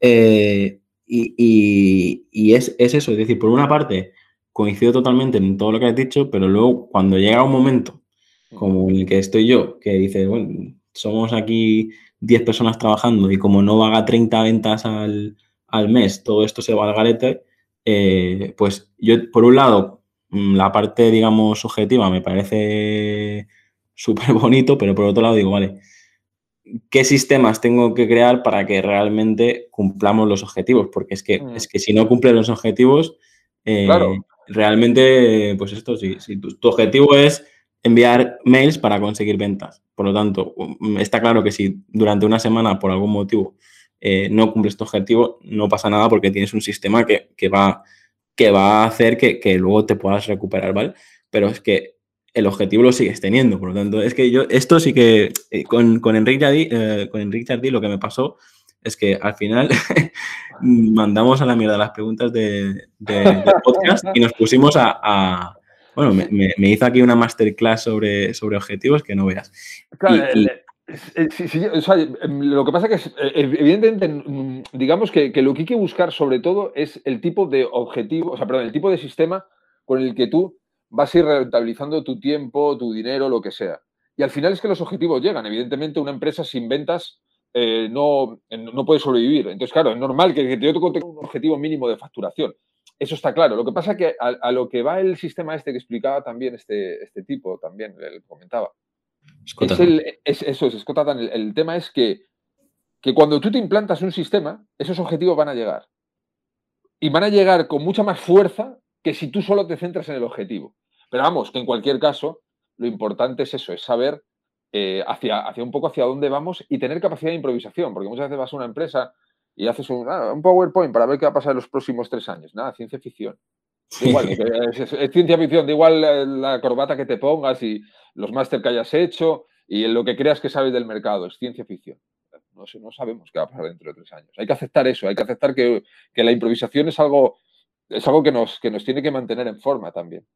Eh, y, es, eso, es decir, por una parte, coincido totalmente en todo lo que has dicho, pero luego cuando llega un momento como el que estoy yo, que dice, bueno, somos aquí 10 personas trabajando y como no haga 30 ventas al, al mes, todo esto se va al garete, eh, pues yo, por un lado, mm, la parte, digamos, objetiva me parece súper bonito, pero por otro lado digo, vale, ¿qué sistemas tengo que crear para que realmente cumplamos los objetivos? Porque es que, mm. es que si no cumplen los objetivos, eh, realmente, pues esto, si, si tu, objetivo es enviar mails para conseguir ventas. Por lo tanto, mm, está claro que si durante una semana, por algún motivo, eh, no cumples tu objetivo, no pasa nada porque tienes un sistema que, va, que va a hacer que, que, luego te puedas recuperar, ¿vale? Pero es que el objetivo lo sigues teniendo. Por lo tanto, es que yo, esto sí que eh, con, con Enrique Jardí, eh, con Enrique lo que me pasó es que al final mandamos a la mierda las preguntas de, podcast y nos pusimos a, bueno, me, hizo aquí una masterclass sobre, sobre objetivos que no veas. Claro, lo que pasa es que, eh, evidentemente, mm, digamos que, que, lo que hay que buscar sobre todo es el tipo de objetivo, o sea, perdón, el tipo de sistema con el que tú vas a ir rentabilizando tu tiempo, tu dinero, lo que sea. Y al final es que los objetivos llegan. Evidentemente, una empresa sin ventas eh, no, no, puede sobrevivir. Entonces, claro, es normal que, yo tenga un objetivo mínimo de facturación. Eso está claro. Lo que pasa es que a, lo que va el sistema este que explicaba también este, este tipo, también le comentaba. Es el, eso es, Scott el, el, tema es que, que cuando tú te implantas un sistema, esos objetivos van a llegar. Y van a llegar con mucha más fuerza que si tú solo te centras en el objetivo. Pero vamos, que en cualquier caso, lo importante es eso, es saber eh, hacia, hacia un poco hacia dónde vamos y tener capacidad de improvisación, porque muchas veces vas a una empresa y haces un, ah, PowerPoint para ver qué va a pasar en los próximos tres años. Nada, ciencia ficción. Es, ciencia ficción, da igual la, corbata que te pongas y los máster que hayas hecho y lo que creas que sabes del mercado, es ciencia ficción. No, sabemos qué va a pasar dentro de tres años. Hay que aceptar eso, hay que aceptar que, la improvisación es algo, que nos tiene que mantener en forma también.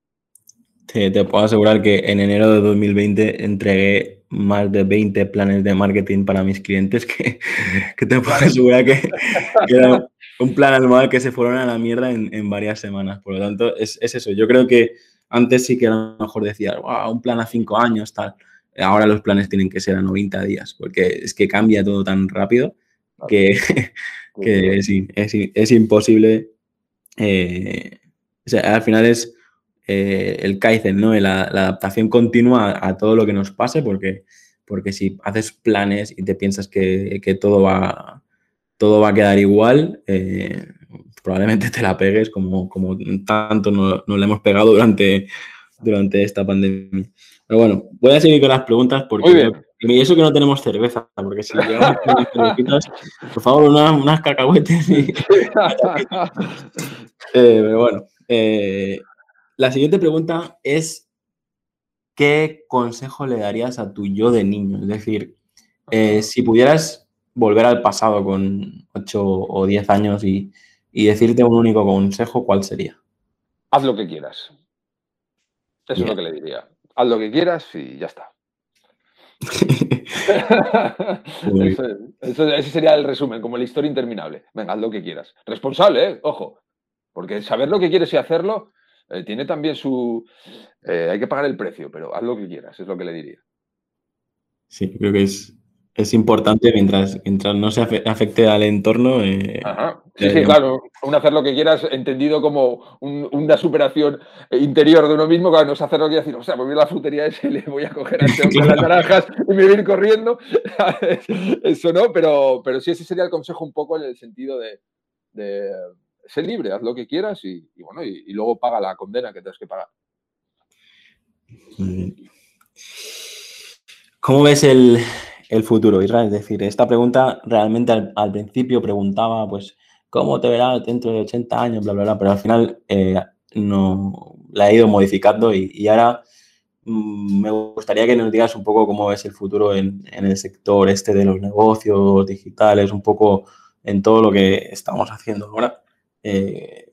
Te, te, puedo asegurar que en enero de 2020 entregué más de 20 planes de marketing para mis clientes que, que te puedo asegurar que, era un plan anual que se fueron a la mierda en, en varias semanas. Por lo tanto, es, es, eso. Yo creo que antes sí que a lo mejor decía, wow, un plan a 5 años, tal. Ahora los planes tienen que ser a 90 días, porque es que cambia todo tan rápido que, que es, es, es imposible. Eh, o sea, al final es eh, el Kaizen, ¿no? La, adaptación continua a, todo lo que nos pase, porque, porque si haces planes y te piensas que, todo, va, todo va a quedar igual, eh, probablemente te la pegues como, como tanto nos, no le hemos pegado durante, durante esta pandemia. Pero bueno, voy a seguir con las preguntas porque y eso que no tenemos cerveza, porque si llegamos por favor, unas, cacahuetes. Y... Eh, pero bueno, la siguiente pregunta es, ¿qué consejo le darías a tu yo de niño? Es decir, eh, si pudieras volver al pasado con 8 o 10 años y, decirte un único consejo, ¿cuál sería? Haz lo que quieras. Eso es lo que le diría. Haz lo que quieras y ya está. ese sería el resumen, como la historia interminable. Venga, haz lo que quieras. Responsable, ¿eh? ojo. Porque saber lo que quieres y hacerlo eh, tiene también su... Eh, hay que pagar el precio, pero haz lo que quieras, es lo que le diría. Sí, creo que es, es importante mientras, mientras no se afecte al entorno. Eh, sí, sí, claro. Un hacer lo que quieras entendido como una superación interior de uno mismo. Claro, no es hacer lo que decir, o sea, voy a la frutería ese, le voy a coger a este las naranjas y me voy a ir corriendo. Eso no, pero, pero sí, ese sería el consejo un poco en el sentido de sé libre, haz lo que quieras y, bueno, y, luego paga la condena que tienes que pagar. ¿Cómo ves el, futuro, Israel? Es decir, esta pregunta realmente al, principio preguntaba, pues, ¿cómo te verás dentro de 80 años? Bla, bla, bla, pero al final eh, no, la he ido modificando y, ahora mm, me gustaría que nos digas un poco cómo ves el futuro en, en, el sector este de los negocios digitales, un poco en todo lo que estamos haciendo ahora. Eh,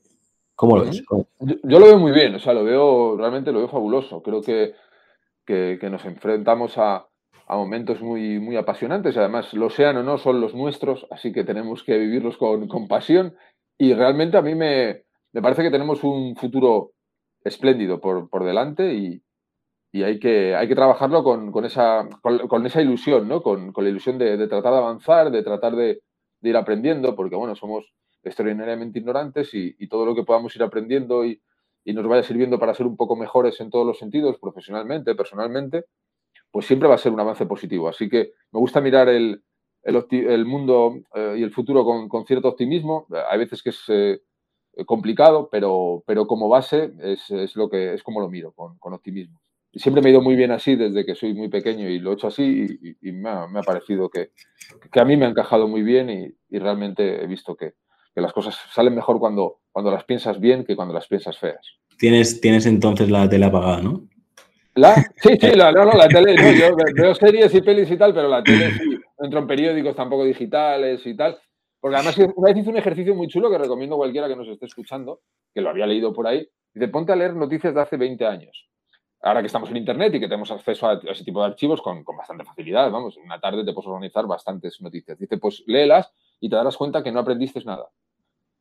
¿Cómo lo ves? Yo, lo veo muy bien, o sea, lo veo, realmente lo veo fabuloso. Creo que, nos enfrentamos a, momentos muy, muy apasionantes. Además, lo sean o no, son los nuestros, así que tenemos que vivirlos con, pasión. Y realmente a mí me, parece que tenemos un futuro espléndido por, delante y, hay, que, hay que trabajarlo con, esa, con, esa ilusión, ¿no? Con, la ilusión de, tratar de avanzar, de tratar de, de ir aprendiendo, porque bueno, somos extraordinariamente ignorantes y, todo lo que podamos ir aprendiendo y, nos vaya sirviendo para ser un poco mejores en todos los sentidos, profesionalmente, personalmente, pues siempre va a ser un avance positivo. Así que me gusta mirar el, mundo eh, y el futuro con, cierto optimismo. Hay veces que es eh, complicado, pero, como base es, lo que, es como lo miro, con, optimismo. Y siempre me he ido muy bien así desde que soy muy pequeño y lo he hecho así y, me, ha, parecido que, que, a mí me ha encajado muy bien y, realmente he visto que, las cosas salen mejor cuando, cuando las piensas bien que cuando las piensas feas. Tienes, tienes entonces la tele apagada, ¿no? ¿La? Sí, sí, la, no, no, la tele, yo veo series y pelis y tal, pero la tele sí, no entro en periódicos tampoco digitales y tal. Porque además una vez hice un ejercicio muy chulo que recomiendo a cualquiera que nos esté escuchando, que lo había leído por ahí, dice, ponte a leer noticias de hace 20 años. Ahora que estamos en Internet y que tenemos acceso a ese tipo de archivos con, con bastante facilidad, vamos, en una tarde te puedes organizar bastantes noticias. Dice, pues léelas y te darás cuenta que no aprendiste nada.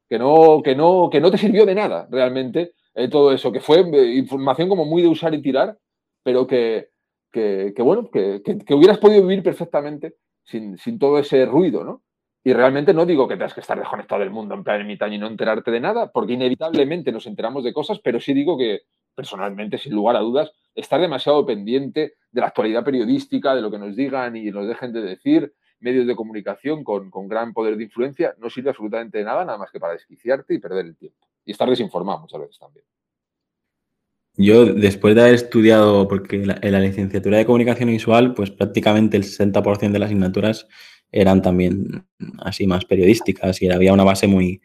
Que no, que no, que no te sirvió de nada realmente eh, todo eso, que fue eh, información como muy de usar y tirar, pero que, que, bueno, que, que, hubieras podido vivir perfectamente sin, sin, todo ese ruido, ¿no? Y realmente no digo que tengas que estar desconectado del mundo en plan mitad y no enterarte de nada, porque inevitablemente nos enteramos de cosas, pero sí digo que personalmente, sin lugar a dudas, estar demasiado pendiente de la actualidad periodística, de lo que nos digan y nos dejen de decir, medios de comunicación con, gran poder de influencia, no sirve absolutamente de nada, nada más que para desquiciarte y perder el tiempo. Y estar desinformado muchas veces también. Yo, después de haber estudiado, porque en la licenciatura de comunicación visual, pues prácticamente el 60% de las asignaturas eran también así más periodísticas y había una base muy,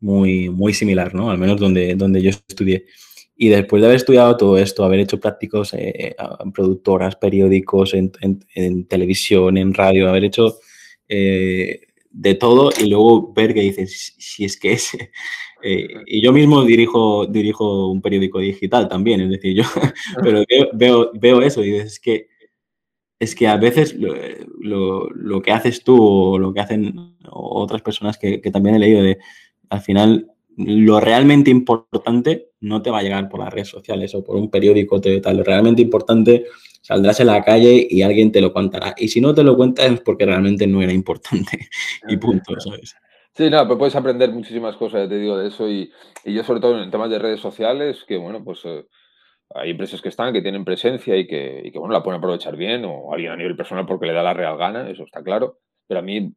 muy, muy similar, ¿no? Al menos donde, donde yo estudié. Y después de haber estudiado todo esto, haber hecho prácticos eh, en productoras, periódicos, en, televisión, en radio, haber hecho eh, de todo y luego ver que dices, si es que es, eh, y yo mismo dirijo, dirijo un periódico digital también, es decir, yo, pero veo, veo, eso y es que, es que a veces lo, lo, que haces tú o lo que hacen otras personas que, que, también he leído, de, al final lo realmente importante no te va a llegar por las redes sociales o por un periódico, tal, lo realmente importante saldrás en la calle y alguien te lo contará. Y si no te lo cuenta es porque realmente no era importante y punto, ¿sabes? Sí, no, pero puedes aprender muchísimas cosas, te digo, de eso. Y, yo, sobre todo en temas de redes sociales, que bueno, pues eh, hay empresas que están, que tienen presencia y que, y que, bueno, la pueden aprovechar bien, o alguien a nivel personal porque le da la real gana, eso está claro. Pero a mí,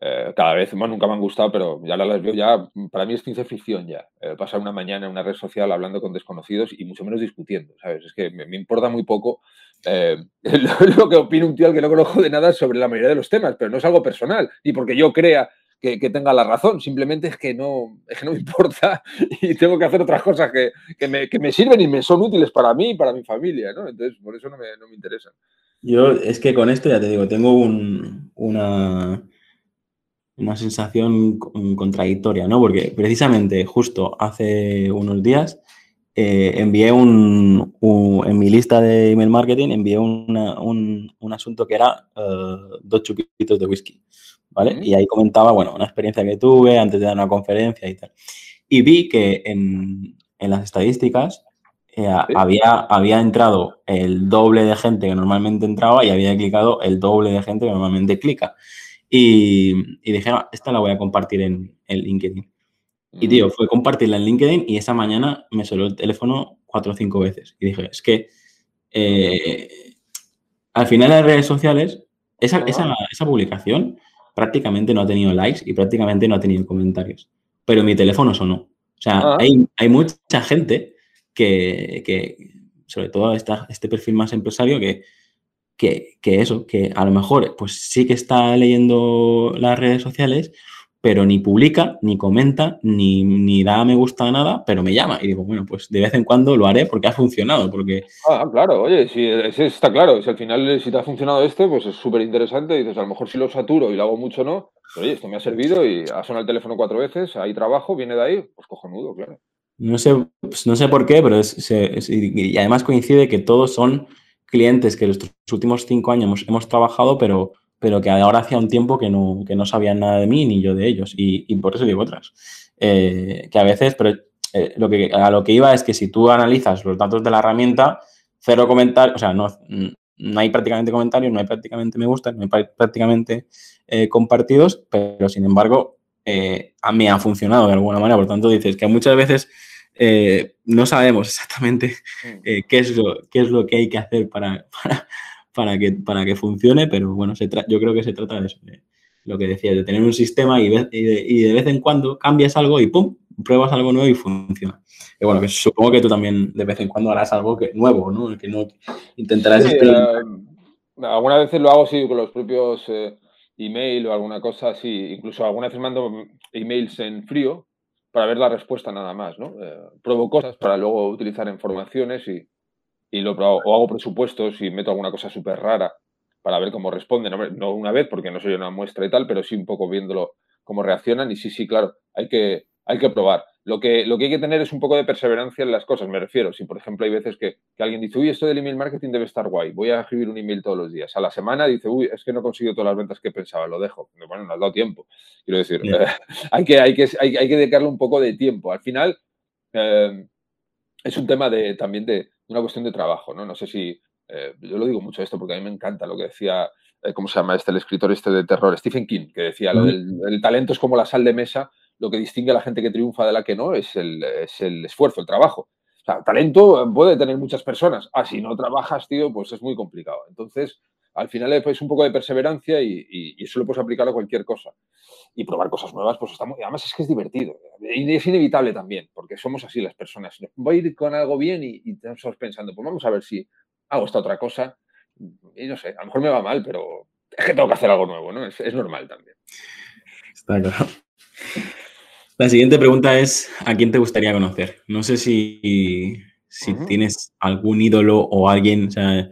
eh, cada vez más nunca me han gustado, pero ya las veo ya, para mí es ciencia ficción ya. Eh, pasar una mañana en una red social hablando con desconocidos y mucho menos discutiendo, ¿sabes? Es que me, me importa muy poco lo, lo, que opina un tío al que no conozco de nada sobre la mayoría de los temas, pero no es algo personal, y porque yo crea que, tenga la razón, simplemente es que, no, es que no me importa y tengo que hacer otras cosas que, que, me, que, me, sirven y me son útiles para mí y para mi familia, ¿no? Entonces, por eso no me, no me interesan. Yo, es que con esto ya te digo, tengo un, una, una sensación contradictoria, ¿no? Porque precisamente justo hace unos días eh, envié un, en mi lista de email marketing, envié una, un, un, asunto que era uh, dos chupitos de whisky. ¿vale? Y ahí comentaba, bueno, una experiencia que tuve antes de dar una conferencia y tal. Y vi que en, en las estadísticas eh, había, había entrado el doble de gente que normalmente entraba y había clicado el doble de gente que normalmente clica. Y, y dije, ah, esta la voy a compartir en, en LinkedIn. Y tío, fue compartirla en LinkedIn y esa mañana me sonó el teléfono cuatro o cinco veces. Y dije, es que eh, al final las redes sociales, esa, esa, esa publicación prácticamente no ha tenido likes y prácticamente no ha tenido comentarios. Pero mi teléfono sonó. O sea, ah. hay, hay, mucha gente que, que sobre todo esta, este perfil más empresario, que, que, que, eso, que a lo mejor pues sí que está leyendo las redes sociales, pero ni publica, ni comenta, ni, ni da me gusta nada, pero me llama. Y digo, bueno, pues de vez en cuando lo haré porque ha funcionado. Porque... Ah, claro, oye, si, está claro. Si al final si te ha funcionado este, pues es súper interesante. Dices, a lo mejor si lo saturo y lo hago mucho, no. Pero oye, esto me ha servido y ha sonado el teléfono cuatro veces, ahí trabajo, viene de ahí, pues cojonudo, claro. No sé, pues no sé por qué, pero es, y además coincide que todos son clientes que los últimos cinco años hemos, hemos trabajado, pero pero que ahora hacía un tiempo que no, que no sabían nada de mí ni yo de ellos. Y, por eso digo otras. Eh, que a veces, pero eh, lo que, a lo que iba es que si tú analizas los datos de la herramienta, cero comentarios, o sea, no, no hay prácticamente comentarios, no hay prácticamente me gusta, no hay prácticamente eh, compartidos, pero sin embargo, a mí ha funcionado de alguna manera. Por tanto, dices que muchas veces eh, no sabemos exactamente mm. eh, qué, es lo, qué es lo que hay que hacer para, para, que, para que funcione, pero bueno, se yo creo que se trata de eso, lo que decía, de tener un sistema y, y, de, vez en cuando cambias algo y ¡pum! pruebas algo nuevo y funciona. Y bueno, que supongo que tú también de vez en cuando harás algo que, nuevo, ¿no? Que no intentarás... Sí, eh, algunas veces lo hago sí con los propios email o alguna cosa así. Incluso algunas veces mando emails en frío para ver la respuesta nada más, ¿no? Eh, pruebo cosas para luego utilizar informaciones y, y lo O hago presupuestos y meto alguna cosa súper rara para ver cómo responden. No, una vez porque no soy una muestra y tal, pero sí un poco viéndolo cómo reaccionan. Y sí, sí, claro, hay que, hay que probar. Lo que, lo que hay que tener es un poco de perseverancia en las cosas, me refiero. Si, por ejemplo, hay veces que, alguien dice, uy, esto del email marketing debe estar guay, voy a escribir un email todos los días. A la semana dice, uy, es que no consigo todas las ventas que pensaba, lo dejo. Bueno, no has dado tiempo. Quiero decir, hay, que, hay, que, hay, que dedicarle un poco de tiempo. Al final, eh, es un tema de, también de una cuestión de trabajo, ¿no? No sé si, eh, yo lo digo mucho esto porque a mí me encanta lo que decía, eh, ¿cómo se llama este? El escritor este de terror, Stephen King, que decía, lo del, el talento es como la sal de mesa lo que distingue a la gente que triunfa de la que no es el, esfuerzo, el trabajo. O sea, talento puede tener muchas personas. Ah, si no trabajas, tío, pues es muy complicado. Entonces, al final es un poco de perseverancia y, eso lo puedes aplicar a cualquier cosa. Y probar cosas nuevas, pues está muy, además es que es divertido. Y es inevitable también, porque somos así las personas. Voy a ir con algo bien y, y estamos pensando, pues vamos a ver si hago esta otra cosa. Y no sé, a lo mejor me va mal, pero es que tengo que hacer algo nuevo, ¿no? Es, es normal también. Está claro. La siguiente pregunta es, ¿a quién te gustaría conocer? No sé si, si tienes algún ídolo o alguien, o sea,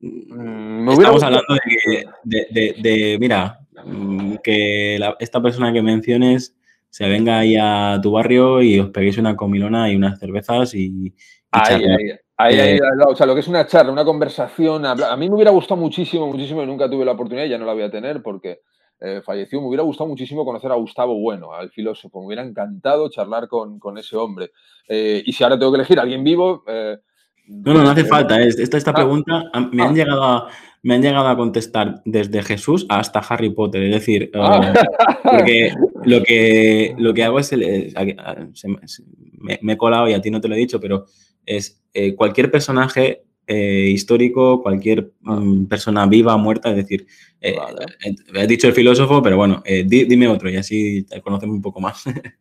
mm, estamos hablando de, mira, mm, que esta persona que menciones se venga ahí a tu barrio y os peguéis una comilona y unas cervezas y... ahí, ahí, ahí, eh, o sea, lo que es una charla, una conversación, a mí me hubiera gustado muchísimo, muchísimo y nunca tuve la oportunidad, ya no la voy a tener porque eh, falleció. Me hubiera gustado muchísimo conocer a Gustavo Bueno, al filósofo. Me hubiera encantado charlar con, ese hombre. Eh, y si ahora tengo que elegir a alguien vivo... Eh, no, no, no hace falta. Esta, esta ah. pregunta me, han ah. llegado a, me han llegado a contestar desde Jesús hasta Harry Potter. Es decir, ah. porque lo que, lo que hago es... me, me, he colado y a ti no te lo he dicho, pero es cualquier personaje eh, histórico, cualquier mm, persona viva, muerta, es decir, eh, he dicho el filósofo, pero bueno, eh, dime otro y así te conocemos un poco más.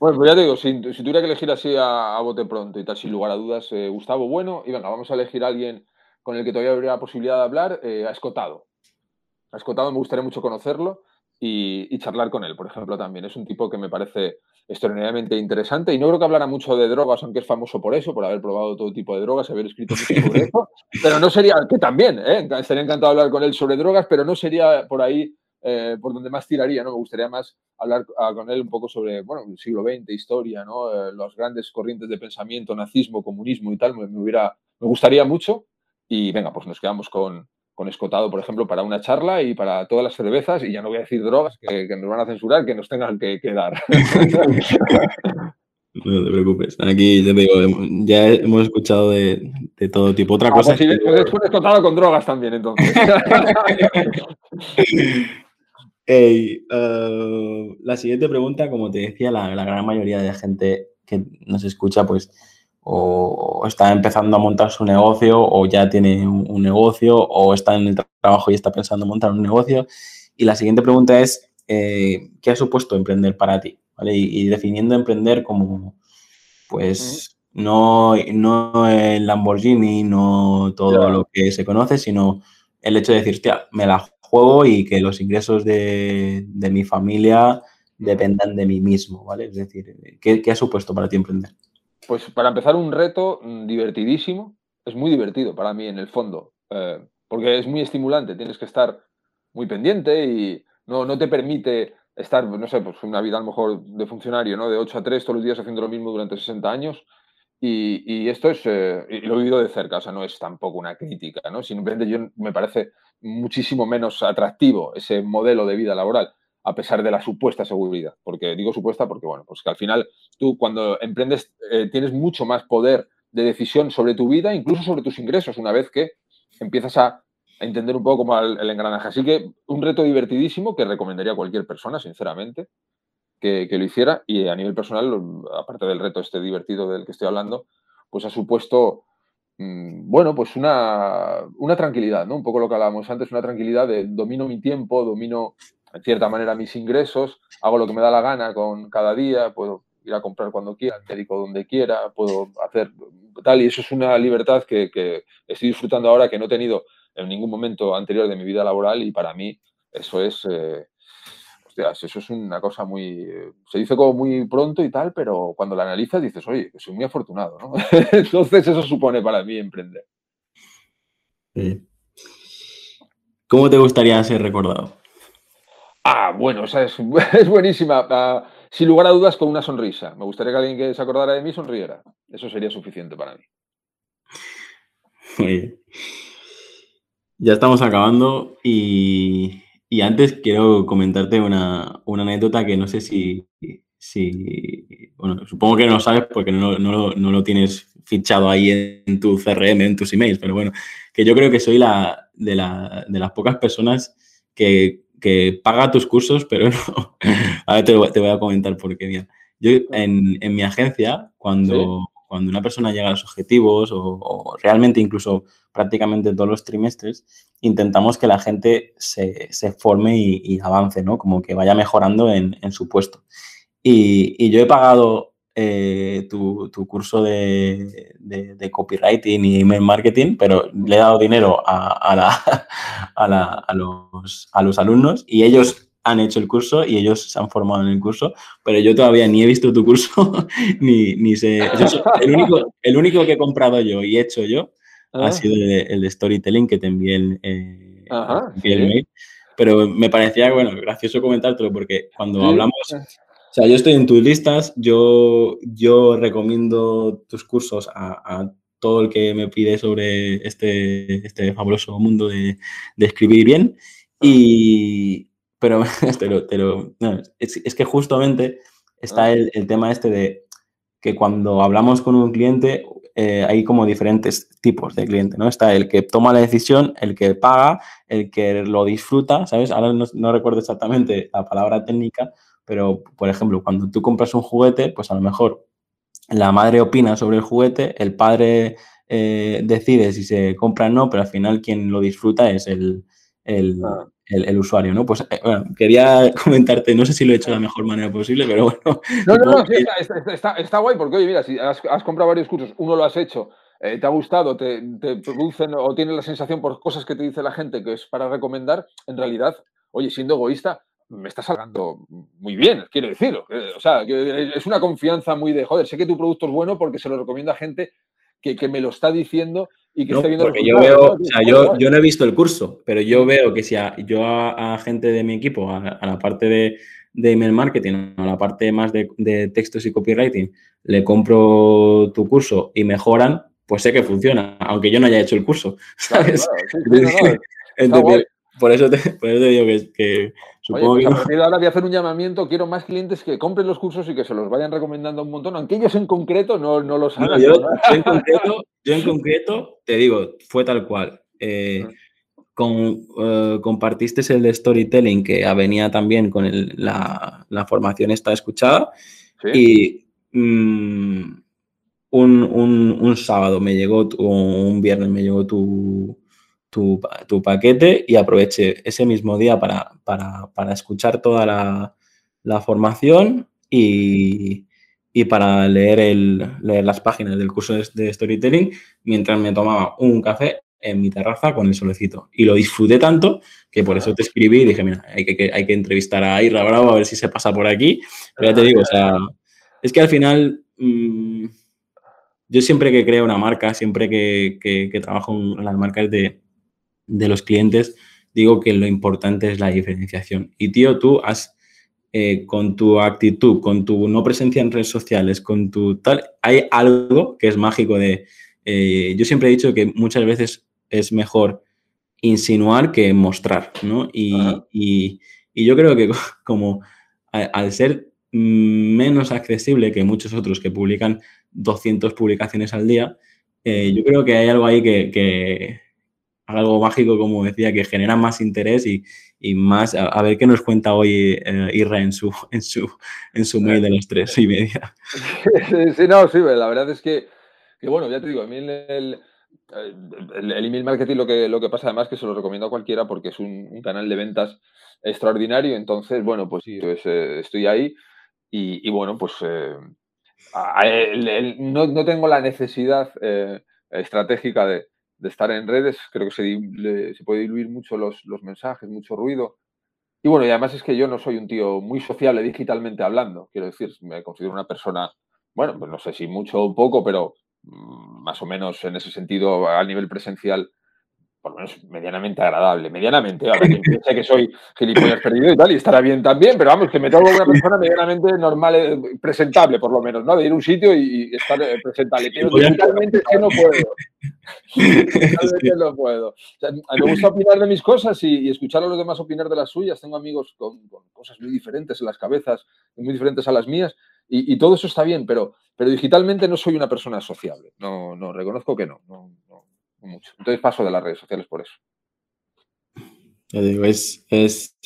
Bueno, pues ya te digo, si, tuviera que elegir así a, bote pronto y tal, sin lugar a dudas, Gustavo Bueno, y venga, vamos a elegir a alguien con el que todavía habría la posibilidad de hablar, a Escotado. A Escotado me gustaría mucho conocerlo y, charlar con él, por ejemplo, también. Es un tipo que me parece extraordinariamente interesante y no creo que hablara mucho de drogas, aunque es famoso por eso, por haber probado todo tipo de drogas, haber escrito mucho sobre eso, pero no sería, que también, ¿eh? estaría encantado de hablar con él sobre drogas, pero no sería por ahí eh, por donde más tiraría, ¿no? Me gustaría más hablar ah, con él un poco sobre, bueno, el siglo XX, historia, ¿no? Eh, las grandes corrientes de pensamiento, nazismo, comunismo y tal, me, hubiera, me gustaría mucho y venga, pues nos quedamos con, con escotado, por ejemplo, para una charla y para todas las cervezas, y ya no voy a decir drogas que, nos van a censurar, que nos tengan que, dar. No te preocupes. Aquí ya, digo, ya hemos escuchado de, todo tipo. Otra ah, cosa. Pues es que... escotado con drogas también, entonces. Eh, la siguiente pregunta, como te decía, la, la, gran mayoría de gente que nos escucha, pues o está empezando a montar su negocio o ya tiene un, negocio o está en el trabajo y está pensando en montar un negocio. Y la siguiente pregunta es, eh, ¿qué ha supuesto emprender para ti? Y, definiendo emprender como, pues, no, no el Lamborghini, no todo lo que se conoce, sino el hecho de decir, hostia, me la juego y que los ingresos de, mi familia dependan de mí mismo, ¿vale? Es decir, ¿qué, qué ha supuesto para ti emprender? Pues para empezar, un reto mm, divertidísimo. Es muy divertido para mí en el fondo, eh, porque es muy estimulante. Tienes que estar muy pendiente y no, no te permite estar, no sé, pues una vida a lo mejor de funcionario, ¿no? De 8 a 3 todos los días haciendo lo mismo durante 60 años. Y, esto es, eh, lo he vivido de cerca, o sea, no es tampoco una crítica, ¿no? Simplemente yo me parece muchísimo menos atractivo ese modelo de vida laboral a pesar de la supuesta seguridad. Porque digo supuesta porque, bueno, pues que al final tú cuando emprendes eh, tienes mucho más poder de decisión sobre tu vida, incluso sobre tus ingresos, una vez que empiezas a, entender un poco como el, engranaje. Así que un reto divertidísimo que recomendaría a cualquier persona, sinceramente. que, lo hiciera y a nivel personal, aparte del reto este divertido del que estoy hablando, pues ha supuesto, mm, bueno, pues una, una tranquilidad, ¿no? Un poco lo que hablábamos antes, una tranquilidad de domino mi tiempo, domino en cierta manera mis ingresos, hago lo que me da la gana con cada día, puedo ir a comprar cuando quiera, médico donde quiera, puedo hacer tal, y eso es una libertad que, que estoy disfrutando ahora que no he tenido en ningún momento anterior de mi vida laboral y para mí eso es, eh, hostias, eso es una cosa muy, se dice como muy pronto y tal, pero cuando la analizas dices, oye, soy muy afortunado, ¿no? Entonces eso supone para mí emprender. ¿Cómo te gustaría ser recordado? Ah, bueno, es, es buenísima. Ah, sin lugar a dudas, con una sonrisa. Me gustaría que alguien que se acordara de mí sonriera. Eso sería suficiente para mí. Ya estamos acabando y, antes quiero comentarte una, anécdota que no sé si, bueno, supongo que no lo sabes porque no, lo tienes fichado ahí en tu CRM, en tus emails, pero bueno, que yo creo que soy la de, las pocas personas que, paga tus cursos, pero no. Ahora te, te voy a comentar por qué. Mira. Yo en, mi agencia, cuando, cuando una persona llega a los objetivos o, realmente incluso prácticamente todos los trimestres, intentamos que la gente se, forme y, avance, ¿no? Como que vaya mejorando en, su puesto. Y, yo he pagado eh, tu, curso de, copywriting y email marketing, pero le he dado dinero a, a, los, a los alumnos y ellos han hecho el curso y ellos se han formado en el curso, pero yo todavía ni he visto tu curso, ni, ni sé. el, único, el único que he comprado yo y hecho yo ha ah. sido el, de storytelling que te envié el, eh, mail. Pero me parecía, bueno, gracioso comentártelo porque cuando hablamos, o sea, yo estoy en tus listas, yo, yo recomiendo tus cursos a, todo el que me pide sobre este, este fabuloso mundo de, de escribir bien. Y, pero es, que justamente está ah. el, tema este de que cuando hablamos con un cliente eh, hay como diferentes tipos de cliente, ¿no? Está el que toma la decisión, el que paga, el que lo disfruta, ¿sabes? Ahora no, recuerdo exactamente la palabra técnica, pero, por ejemplo, cuando tú compras un juguete, pues a lo mejor la madre opina sobre el juguete, el padre eh, decide si se compra o no, pero al final quien lo disfruta es el, ah el, usuario, ¿no? Pues eh, bueno, quería comentarte, no sé si lo he hecho de la mejor manera posible, pero bueno. No, no, no, sí, está, guay porque, oye, mira, si has, comprado varios cursos, uno lo has hecho, eh, te ha gustado, te, producen o tienes la sensación por cosas que te dice la gente que es para recomendar, en realidad, oye, siendo egoísta, me está salgando muy bien, quiero decirlo. Eh, o sea, es una confianza muy de, joder, sé que tu producto es bueno porque se lo recomienda a gente que, que me lo está diciendo y que viendo porque yo veo, o sea, yo, yo, no he visto el curso, pero yo veo que si yo a, gente de mi equipo, a, la parte de, de, email marketing, a la parte más de, de, textos y copywriting, le compro tu curso y mejoran, pues sé que funciona, aunque yo no haya hecho el curso. ¿sabes? Entonces, por eso, te, por eso te digo que, supongo pues a partir de ahora voy a hacer un llamamiento. Quiero más clientes que compren los cursos y que se los vayan recomendando un montón, aunque ellos en concreto no, no los hagan. yo, en concreto, yo, en concreto, te digo, fue tal cual. Eh, con, eh, compartiste el de storytelling que venía también con la, formación esta escuchada y mm, un, un, sábado me llegó, o un viernes me llegó tu, tu, paquete y aproveche ese mismo día para, escuchar toda la, formación y, para leer, el, leer las páginas del curso de, storytelling mientras me tomaba un café en mi terraza con el solecito. Y lo disfruté tanto que por eso te escribí y dije, mira, hay que, hay que entrevistar a Ira Bravo a ver si se pasa por aquí. Pero ya te digo, o sea, es que al final... Mm, yo siempre que creo una marca, siempre que, que trabajo en las marcas de, de los clientes, digo que lo importante es la diferenciación. Y tío, tú has, eh, con tu actitud, con tu no presencia en redes sociales, con tu tal, hay algo que es mágico de... Eh, yo siempre he dicho que muchas veces es mejor insinuar que mostrar, ¿no? Y, yo creo que como al ser menos accesible que muchos otros que publican 200 publicaciones al día, eh, yo creo que hay algo ahí que, algo mágico, como decía, que genera más interés y, más, a, ver qué nos cuenta hoy eh, Irra en su, en su, en su mail de las tres y media. Sí, no, sí, la verdad es que, que bueno, ya te digo, a mí el, el, email marketing lo que, lo que pasa además que se lo recomiendo a cualquiera porque es un, canal de ventas extraordinario, entonces, bueno, pues sí, pues, eh, estoy ahí y, bueno, pues eh, no, no, tengo la necesidad eh, estratégica de, de, estar en redes, creo que se, se puede diluir mucho los, los, mensajes, mucho ruido. Y bueno, y además es que yo no soy un tío muy sociable digitalmente hablando, quiero decir, me considero una persona, bueno, pues no sé si mucho o poco, pero Mm, más o menos en ese sentido a nivel presencial, por lo menos medianamente agradable. Medianamente, ahora que piense que soy gilipollas perdido y tal, y estará bien también, pero vamos, que me tengo una persona medianamente normal, eh, presentable por lo menos, ¿no? De ir a un sitio y, estar eh, presentable. Pero digitalmente es que no puedo. Digitalmente no puedo. me gusta opinar de mis cosas y, escuchar a los demás opinar de las suyas. Tengo amigos con, con cosas muy diferentes en las cabezas, muy diferentes a las mías, y, todo eso está bien, pero, pero digitalmente no soy una persona sociable. No, no, reconozco que no, no, mucho. Entonces paso de las redes sociales por eso. Ya digo, es, es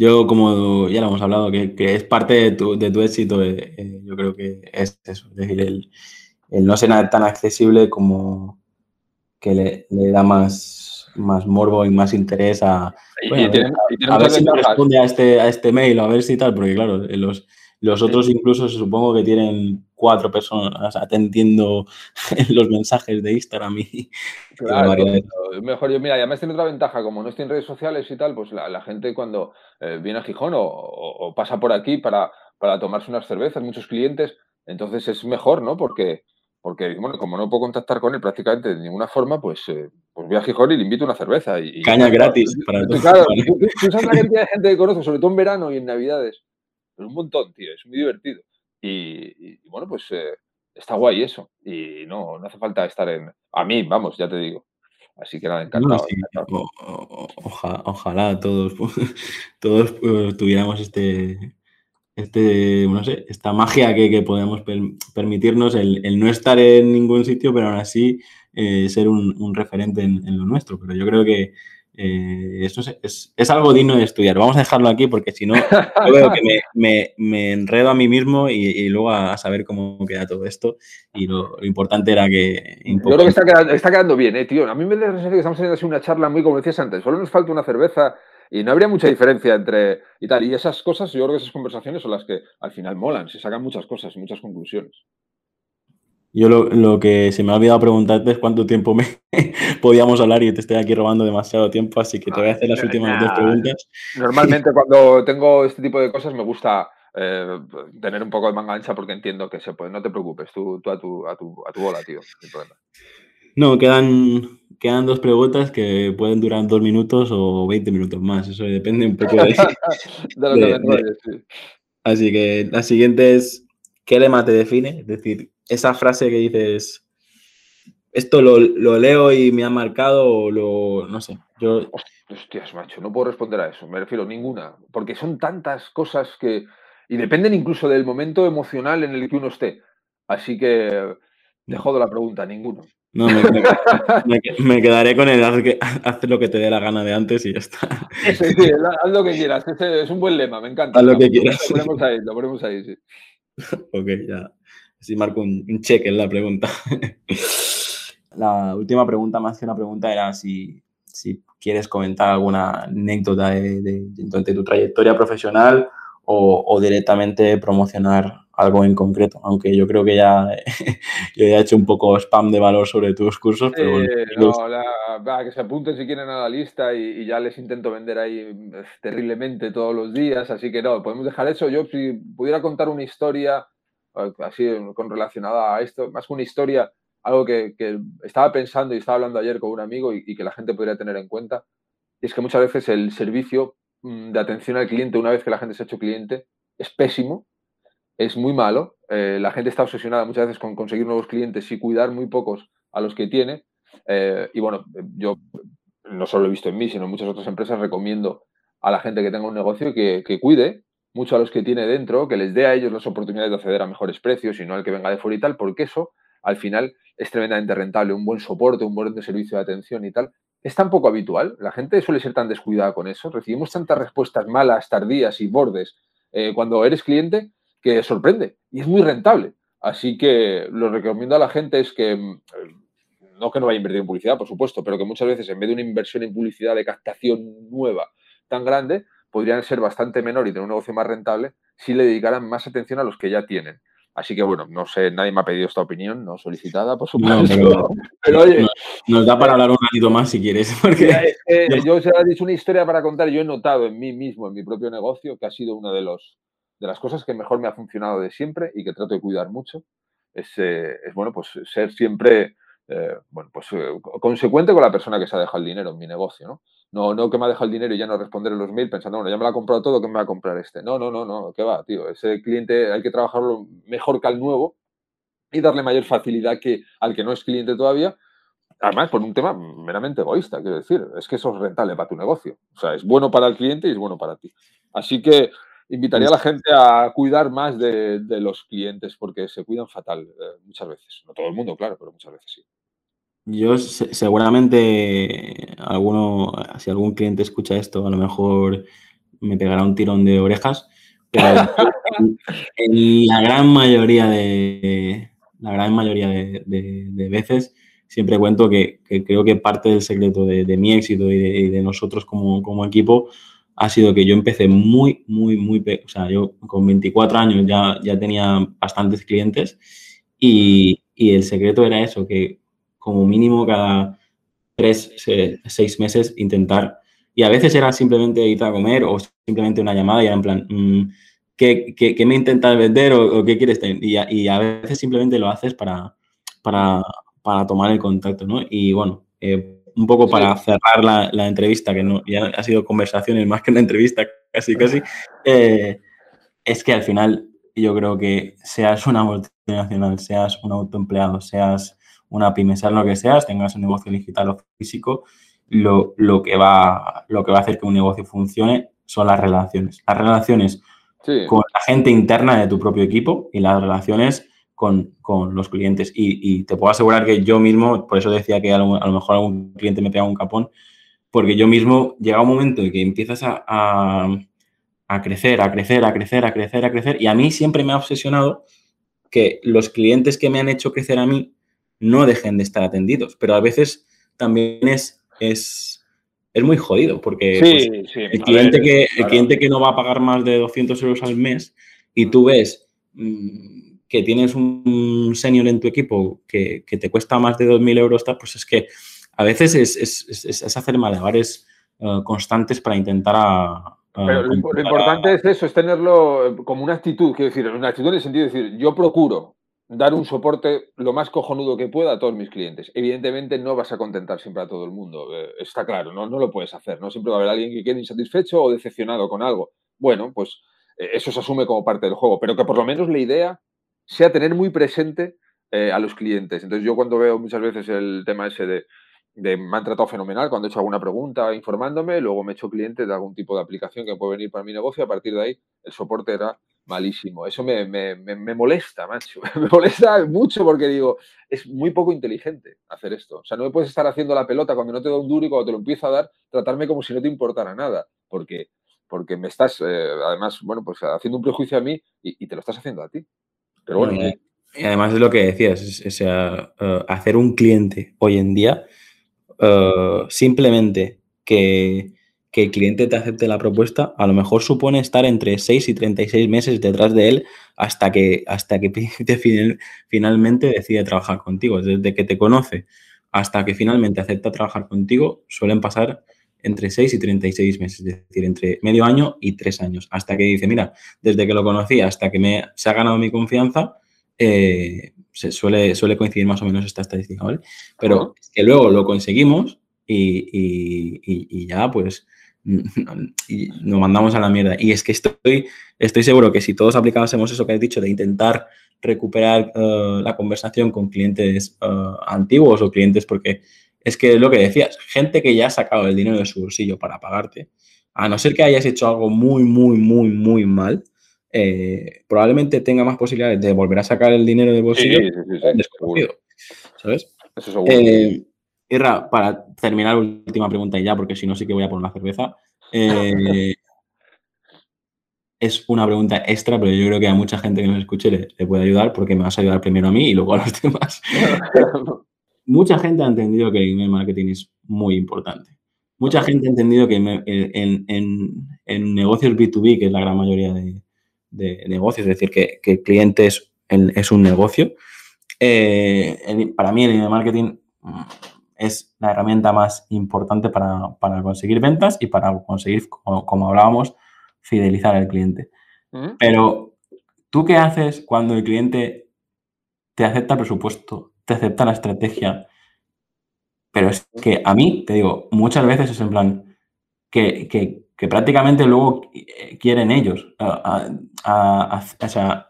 yo como ya lo hemos hablado, que, es parte de tu, de tu éxito, eh, eh, yo creo que es eso, es decir, el, no ser tan accesible como que le, le, da más, más morbo y más interés a, a, ver si me responde a este, a este mail a ver si tal, porque claro, los, los otros incluso supongo que tienen cuatro personas atendiendo los mensajes de Instagram y, claro, mejor yo, mira, además tiene otra ventaja, como no estoy en redes sociales y tal, pues la, gente cuando eh, viene a Gijón o, pasa por aquí para, para, tomarse unas cervezas, muchos clientes, entonces es mejor, ¿no? Porque, porque bueno, como no puedo contactar con él prácticamente de ninguna forma, pues, eh, pues voy a Gijón y le invito una cerveza. Y, Caña gratis para todos. Claro, tú, sabes la cantidad de gente que conozco, sobre todo en verano y en Navidades un montón, tío, es muy divertido. Y, bueno, pues eh, está guay eso. Y no, no hace falta estar en... A mí, vamos, ya te digo. Así que nada, encantado. ojalá todos, todos eh, tuviéramos este, este, no sé, esta magia que, que podemos permitirnos, el, no estar en ningún sitio, pero aún así eh, ser un, referente en, lo nuestro. Pero yo creo que eh, eso es, es, algo digno de estudiar. Vamos a dejarlo aquí porque si no, yo veo que me, me, me, enredo a mí mismo y, luego a, saber cómo queda todo esto. Y lo, importante era que... Yo creo que está quedando, está quedando bien, eh, tío. A mí me da que estamos teniendo así una charla muy, como decías antes, solo nos falta una cerveza y no habría mucha diferencia entre y tal. Y esas cosas, yo creo que esas conversaciones son las que al final molan, se sacan muchas cosas y muchas conclusiones. Yo lo, que se me ha olvidado preguntarte es cuánto tiempo me podíamos hablar y te estoy aquí robando demasiado tiempo, así que te voy a hacer las últimas dos preguntas. Normalmente cuando tengo este tipo de cosas me gusta eh, tener un poco de manga ancha porque entiendo que se puede. No te preocupes, tú, a, tu, a, tu, a tu bola, tío. No, quedan, quedan dos preguntas que pueden durar dos minutos o 20 minutos más. Eso depende un poco de, lo que sí. Así que la siguiente es, ¿qué lema te define? Es decir, esa frase que dices, esto lo, leo y me ha marcado o lo, no sé, yo... Hostias, macho, no puedo responder a eso, me refiero a ninguna, porque son tantas cosas que... Y dependen incluso del momento emocional en el que uno esté. Así que te jodo la pregunta, ninguno. No, me, quedaré con el haz, lo que te dé la gana de antes y ya está. sí, haz lo que quieras, es un buen lema, me encanta. Haz lo que quieras. Lo ponemos ahí, lo ponemos ahí, sí. ok, ya. Así marco un, check en la pregunta. la última pregunta, más que una pregunta, era si, si quieres comentar alguna anécdota de, tu trayectoria profesional o, directamente promocionar algo en concreto, aunque yo creo que ya, yo he hecho un poco spam de valor sobre tus cursos. Pero no, que se apunten si quieren a la lista y, ya les intento vender ahí eh, terriblemente todos los días, así que no, podemos dejar eso. Yo si pudiera contar una historia así con relacionada a esto, más que una historia, algo que, estaba pensando y estaba hablando ayer con un amigo y, que la gente podría tener en cuenta, es que muchas veces el servicio mm, de atención al cliente, una vez que la gente se ha hecho cliente, es pésimo, es muy malo. Eh, la gente está obsesionada muchas veces con conseguir nuevos clientes y cuidar muy pocos a los que tiene. Eh, y bueno, yo no solo lo he visto en mí, sino en muchas otras empresas, recomiendo a la gente que tenga un negocio que, que cuide mucho a los que tiene dentro, que les dé a ellos las oportunidades de acceder a mejores precios y no al que venga de fuera y tal, porque eso al final es tremendamente rentable, un buen soporte, un buen servicio de atención y tal, es tan poco habitual. La gente suele ser tan descuidada con eso. Recibimos tantas respuestas malas, tardías y bordes eh, cuando eres cliente que sorprende y es muy rentable. Así que lo recomiendo a la gente es que, mm, no que no vaya a invertir en publicidad, por supuesto, pero que muchas veces en vez de una inversión en publicidad de captación nueva tan grande, podrían ser bastante menor y tener un negocio más rentable si le dedicaran más atención a los que ya tienen. Así que bueno, no sé, nadie me ha pedido esta opinión, no solicitada, por supuesto. pero, oye, nos da para hablar un ratito más si quieres. Porque... yo os he dicho una historia para contar. Yo he notado en mí mismo, en mi propio negocio, que ha sido una de, los, de las cosas que mejor me ha funcionado de siempre y que trato de cuidar mucho. Es, eh, es bueno, pues ser siempre eh, bueno, pues, eh, consecuente con la persona que se ha dejado el dinero en mi negocio, ¿no? No, no que me ha dejado el dinero y ya no responder en los mails pensando, bueno, ya me lo ha comprado todo, ¿qué me va a comprar este? No, no, no, no, ¿qué va, tío? Ese cliente hay que trabajarlo mejor que al nuevo y darle mayor facilidad que al que no es cliente todavía. Además, por un tema meramente egoísta, quiero decir, es que eso es rentable para tu negocio. O sea, es bueno para el cliente y es bueno para ti. Así que invitaría a la gente a cuidar más de, los clientes porque se cuidan fatal eh, muchas veces. No todo el mundo, claro, pero muchas veces sí. Yo seguramente alguno, si algún cliente escucha esto, a lo mejor me pegará un tirón de orejas, pero en la gran mayoría de la gran mayoría de, veces siempre cuento que, creo que parte del secreto de, mi éxito y de, nosotros como, equipo ha sido que yo empecé muy, muy, muy, o sea, yo con 24 años ya, ya tenía bastantes clientes y, y el secreto era eso, que como mínimo cada tres, seis meses intentar. Y a veces era simplemente ir a comer o simplemente una llamada y era en plan, mm, ¿qué, qué, me intentas vender o, qué quieres tener? Y a, y a, veces simplemente lo haces para, para, para tomar el contacto, ¿no? Y bueno, eh, un poco para cerrar la, la, entrevista, que no, ya ha sido conversaciones más que una entrevista, casi, casi, eh, es que al final yo creo que seas una multinacional, seas un autoempleado, seas una pyme, sea lo que seas, tengas un negocio digital o físico, lo, que va, lo que va a hacer que un negocio funcione son las relaciones. Las relaciones con la gente interna de tu propio equipo y las relaciones con, los clientes. Y, te puedo asegurar que yo mismo, por eso decía que a lo, mejor algún cliente me pega un capón, porque yo mismo llega un momento en que empiezas a, a, crecer, a crecer, a crecer, a crecer, a crecer. Y a mí siempre me ha obsesionado que los clientes que me han hecho crecer a mí no dejen de estar atendidos. Pero a veces también es, es, es muy jodido porque pues, el, cliente que, el cliente que no va a pagar más de 200 euros al mes y tú ves mm, que tienes un senior en tu equipo que, te cuesta más de 2.000 euros, pues es que a veces es, es, hacer malabares uh, constantes para intentar a, Pero lo, importante es eso, es tenerlo como una actitud, quiero decir, una actitud en el sentido de decir, yo procuro dar un soporte lo más cojonudo que pueda a todos mis clientes. Evidentemente no vas a contentar siempre a todo el mundo, eh, está claro, ¿no? no lo puedes hacer, ¿no? Siempre va a haber alguien que quede insatisfecho o decepcionado con algo. Bueno, pues eh, eso se asume como parte del juego, pero que por lo menos la idea sea tener muy presente eh, a los clientes. Entonces yo cuando veo muchas veces el tema ese de, de, me han tratado fenomenal, cuando he hecho alguna pregunta informándome, luego me he hecho cliente de algún tipo de aplicación que puede venir para mi negocio, a partir de ahí el soporte era malísimo. Eso me, molesta, macho. Me molesta mucho porque digo, es muy poco inteligente hacer esto. O sea, no me puedes estar haciendo la pelota cuando no te da un duro y cuando te lo empiezo a dar, tratarme como si no te importara nada. Porque, porque me estás, eh, además, bueno, pues haciendo un prejuicio a mí y, te lo estás haciendo a ti. Pero bueno. Y, además es lo que decías, o sea, eh, hacer un cliente hoy en día, eh, simplemente que que el cliente te acepte la propuesta, a lo mejor supone estar entre 6 y 36 meses detrás de él hasta que, hasta que finalmente decide trabajar contigo. Desde que te conoce hasta que finalmente acepta trabajar contigo, suelen pasar entre 6 y 36 meses, es decir, entre medio año y tres años, hasta que dice, mira, desde que lo conocí hasta que me, se ha ganado mi confianza, eh, se suele, suele coincidir más o menos esta estadística, ¿vale? Pero que luego lo conseguimos y ya, pues, y nos mandamos a la mierda. Y es que estoy, estoy seguro que si todos aplicásemos eso que has dicho de intentar recuperar eh, la conversación con clientes eh, antiguos o clientes, porque es que lo que decías, gente que ya ha sacado el dinero de su bolsillo para pagarte, a no ser que hayas hecho algo muy, muy, muy, muy mal, eh, probablemente tenga más posibilidades de volver a sacar el dinero del bolsillo desconocido. ¿Sabes? Eso seguro. Irra, para terminar, última pregunta y ya, porque si no, sí que voy a poner una cerveza. Eh, es una pregunta extra, pero yo creo que a mucha gente que nos escuche le, puede ayudar porque me vas a ayudar primero a mí y luego a los demás. mucha gente ha entendido que el email marketing es muy importante. Mucha gente ha entendido que en, negocios B2B, que es la gran mayoría de, negocios, es decir, que, el cliente es, es un negocio, eh, para mí el email marketing mm, es la herramienta más importante para, conseguir ventas y para conseguir, como hablábamos, fidelizar al cliente. Pero, ¿tú qué haces cuando el cliente te acepta el presupuesto, te acepta la estrategia? Pero es que a mí, te digo, muchas veces es en plan que, prácticamente luego eh, quieren ellos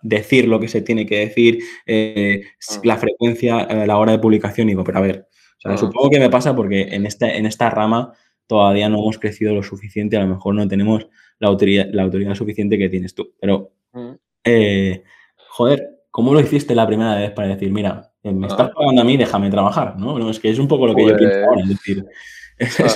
decir lo que se tiene que decir, eh, ah. la frecuencia, eh, la hora de publicación. Y digo, pero a ver, supongo que me pasa porque en, este, en esta rama todavía no hemos crecido lo suficiente, a lo mejor no tenemos la autoridad, la autoridad suficiente que tienes tú. Pero, mm. eh, joder, ¿cómo lo hiciste la primera vez para decir, mira, eh, me estás ah. pagando a mí, déjame trabajar? ¿no? Es que es un poco lo que yo pienso ahora, es decir.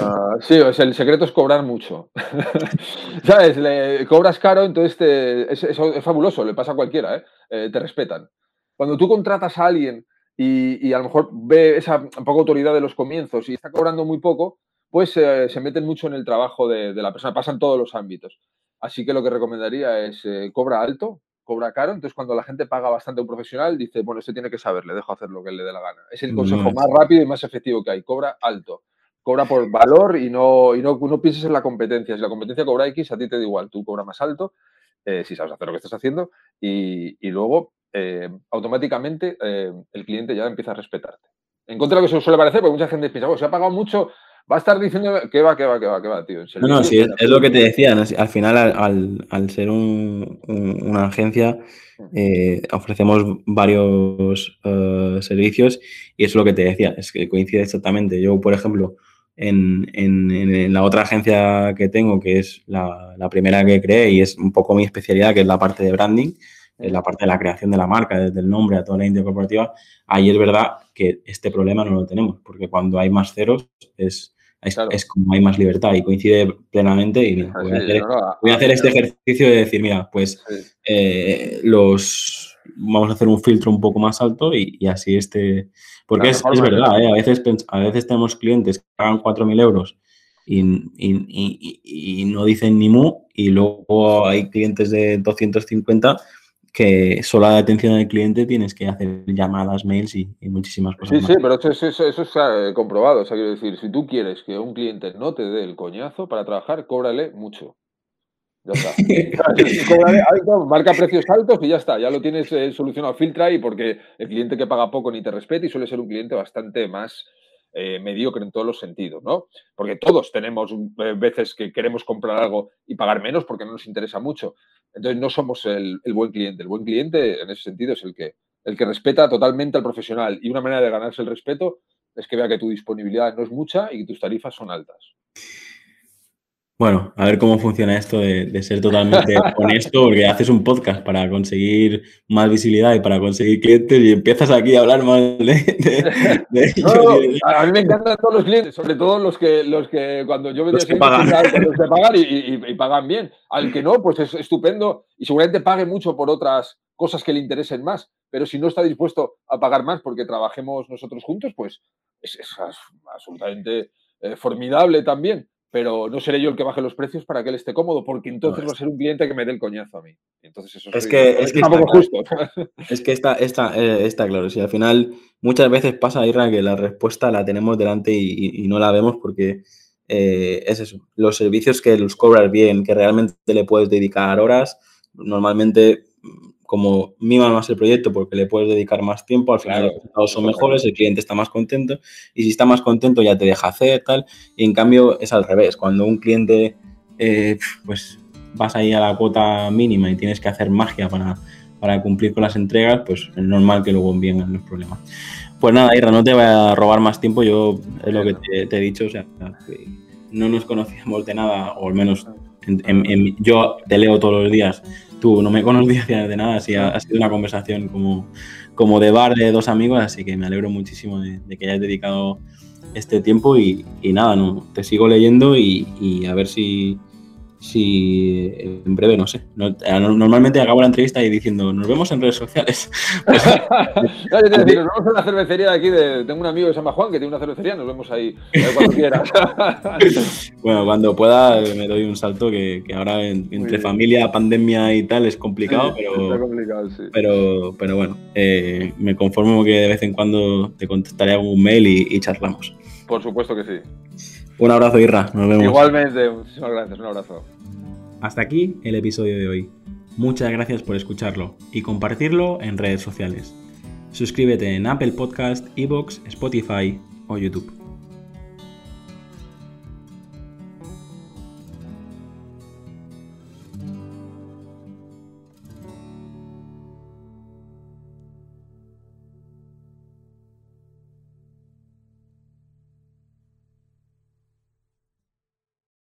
Ah, sí, o sea, el secreto es cobrar mucho. ¿Sabes? Le, cobras caro, entonces es, es, fabuloso, le pasa a cualquiera, ¿eh? te respetan. Cuando tú contratas a alguien y, a lo mejor ve esa poca autoridad de los comienzos y está cobrando muy poco, pues se meten mucho en el trabajo de, la persona, pasan todos los ámbitos. Así que lo que recomendaría es eh, cobra alto, cobra caro, entonces cuando la gente paga bastante a un profesional, dice, bueno, este tiene que saber, le dejo hacer lo que le dé la gana. Es el consejo más rápido y más efectivo que hay, cobra alto. Cobra por valor y no, y no, no pienses en la competencia. Si la competencia cobra X, a ti te da igual, tú cobra más alto, eh, si sabes hacer lo que estás haciendo, y, luego eh, automáticamente el cliente ya empieza a respetarte. En contra de lo que se suele parecer, porque mucha gente piensa, bueno, se ha pagado mucho, va a estar diciendo que va, que va, que va, que va, tío. No, no, sí, es, lo que te decía. Al final, al, ser una agencia, eh, ofrecemos varios eh, servicios y es lo que te decía, es que coincide exactamente. Yo, por ejemplo, en, la otra agencia que tengo, que es la, primera que creé y es un poco mi especialidad, que es la parte de branding, es la parte de la creación de la marca, desde el nombre a toda la identidad corporativa, ahí es verdad que este problema no lo tenemos, porque cuando hay más ceros es es, como hay más libertad y coincide plenamente. Y voy, a hacer, este ejercicio de decir, mira, pues eh, los vamos a hacer un filtro un poco más alto y, así este. Porque es, verdad, ¿eh? a, veces, a veces tenemos clientes que pagan 4.000 euros y, y, no dicen ni mu, y luego hay clientes de 250 que solo la atención al cliente tienes que hacer llamadas, mails y, muchísimas cosas. Sí, sí, pero eso, eso, eso está eh, comprobado. O sea, quiero decir, si tú quieres que un cliente no te dé el coñazo para trabajar, cóbrale mucho. Ya está. marca precios altos y ya está. Ya lo tienes eh, solucionado. Filtra ahí porque el cliente que paga poco ni te respeta y suele ser un cliente bastante más eh, mediocre en todos los sentidos, ¿no? Porque todos tenemos eh, veces que queremos comprar algo y pagar menos porque no nos interesa mucho. Entonces no somos el, buen cliente. El buen cliente en ese sentido es el que, el que respeta totalmente al profesional. Y una manera de ganarse el respeto es que vea que tu disponibilidad no es mucha y que tus tarifas son altas. Bueno, a ver cómo funciona esto de, ser totalmente honesto, porque haces un podcast para conseguir más visibilidad y para conseguir clientes y empiezas aquí a hablar más de, ellos. a mí me encantan todos los clientes, sobre todo los que, los que cuando yo veo los que pagan, pagan y, pagan bien. Al que no, pues es estupendo y seguramente pague mucho por otras cosas que le interesen más, pero si no está dispuesto a pagar más porque trabajemos nosotros juntos, pues es, absolutamente eh, formidable también pero no seré yo el que baje los precios para que él esté cómodo, porque entonces va a ser un cliente que me dé el coñazo a mí. Entonces eso es, que, es, que está, justo. Es que está, está, eh, está claro. Si al final muchas veces pasa, Irra, que la respuesta la tenemos delante y, no la vemos porque eh, es eso. Los servicios que los cobras bien, que realmente le puedes dedicar horas, normalmente como mima más el proyecto porque le puedes dedicar más tiempo, al final los resultados son mejores, el cliente está más contento y si está más contento ya te deja hacer tal. Y en cambio es al revés, cuando un cliente eh, pues vas ahí a la cuota mínima y tienes que hacer magia para, para cumplir con las entregas, pues es normal que luego vengan los problemas. Pues nada, Ira, no te voy a robar más tiempo, yo es lo que te, te he dicho, o sea, no nos conocíamos de nada, o al menos yo te leo todos los días, tú no me conocías de nada, así ha, sido una conversación como, como de bar de dos amigos, así que me alegro muchísimo de, que hayas dedicado este tiempo y, nada, no, te sigo leyendo y a ver si, si en breve, no sé. normalmente acabo la entrevista y diciendo, nos vemos en redes sociales. no, yo te nos vemos en la cervecería de aquí. De, tengo un amigo que se llama Juan que tiene una cervecería, nos vemos ahí cuando quieras. bueno, cuando pueda me doy un salto que, ahora entre familia, pandemia y tal es complicado, pero, complicado, sí. pero, pero bueno, eh, me conformo que de vez en cuando te contestaré algún mail y charlamos. Por supuesto que sí. Un abrazo, Irra. Nos vemos. Igualmente, muchísimas gracias. Un abrazo. Hasta aquí el episodio de hoy. Muchas gracias por escucharlo y compartirlo en redes sociales. Suscríbete en Apple Podcast, Evox, Spotify o YouTube.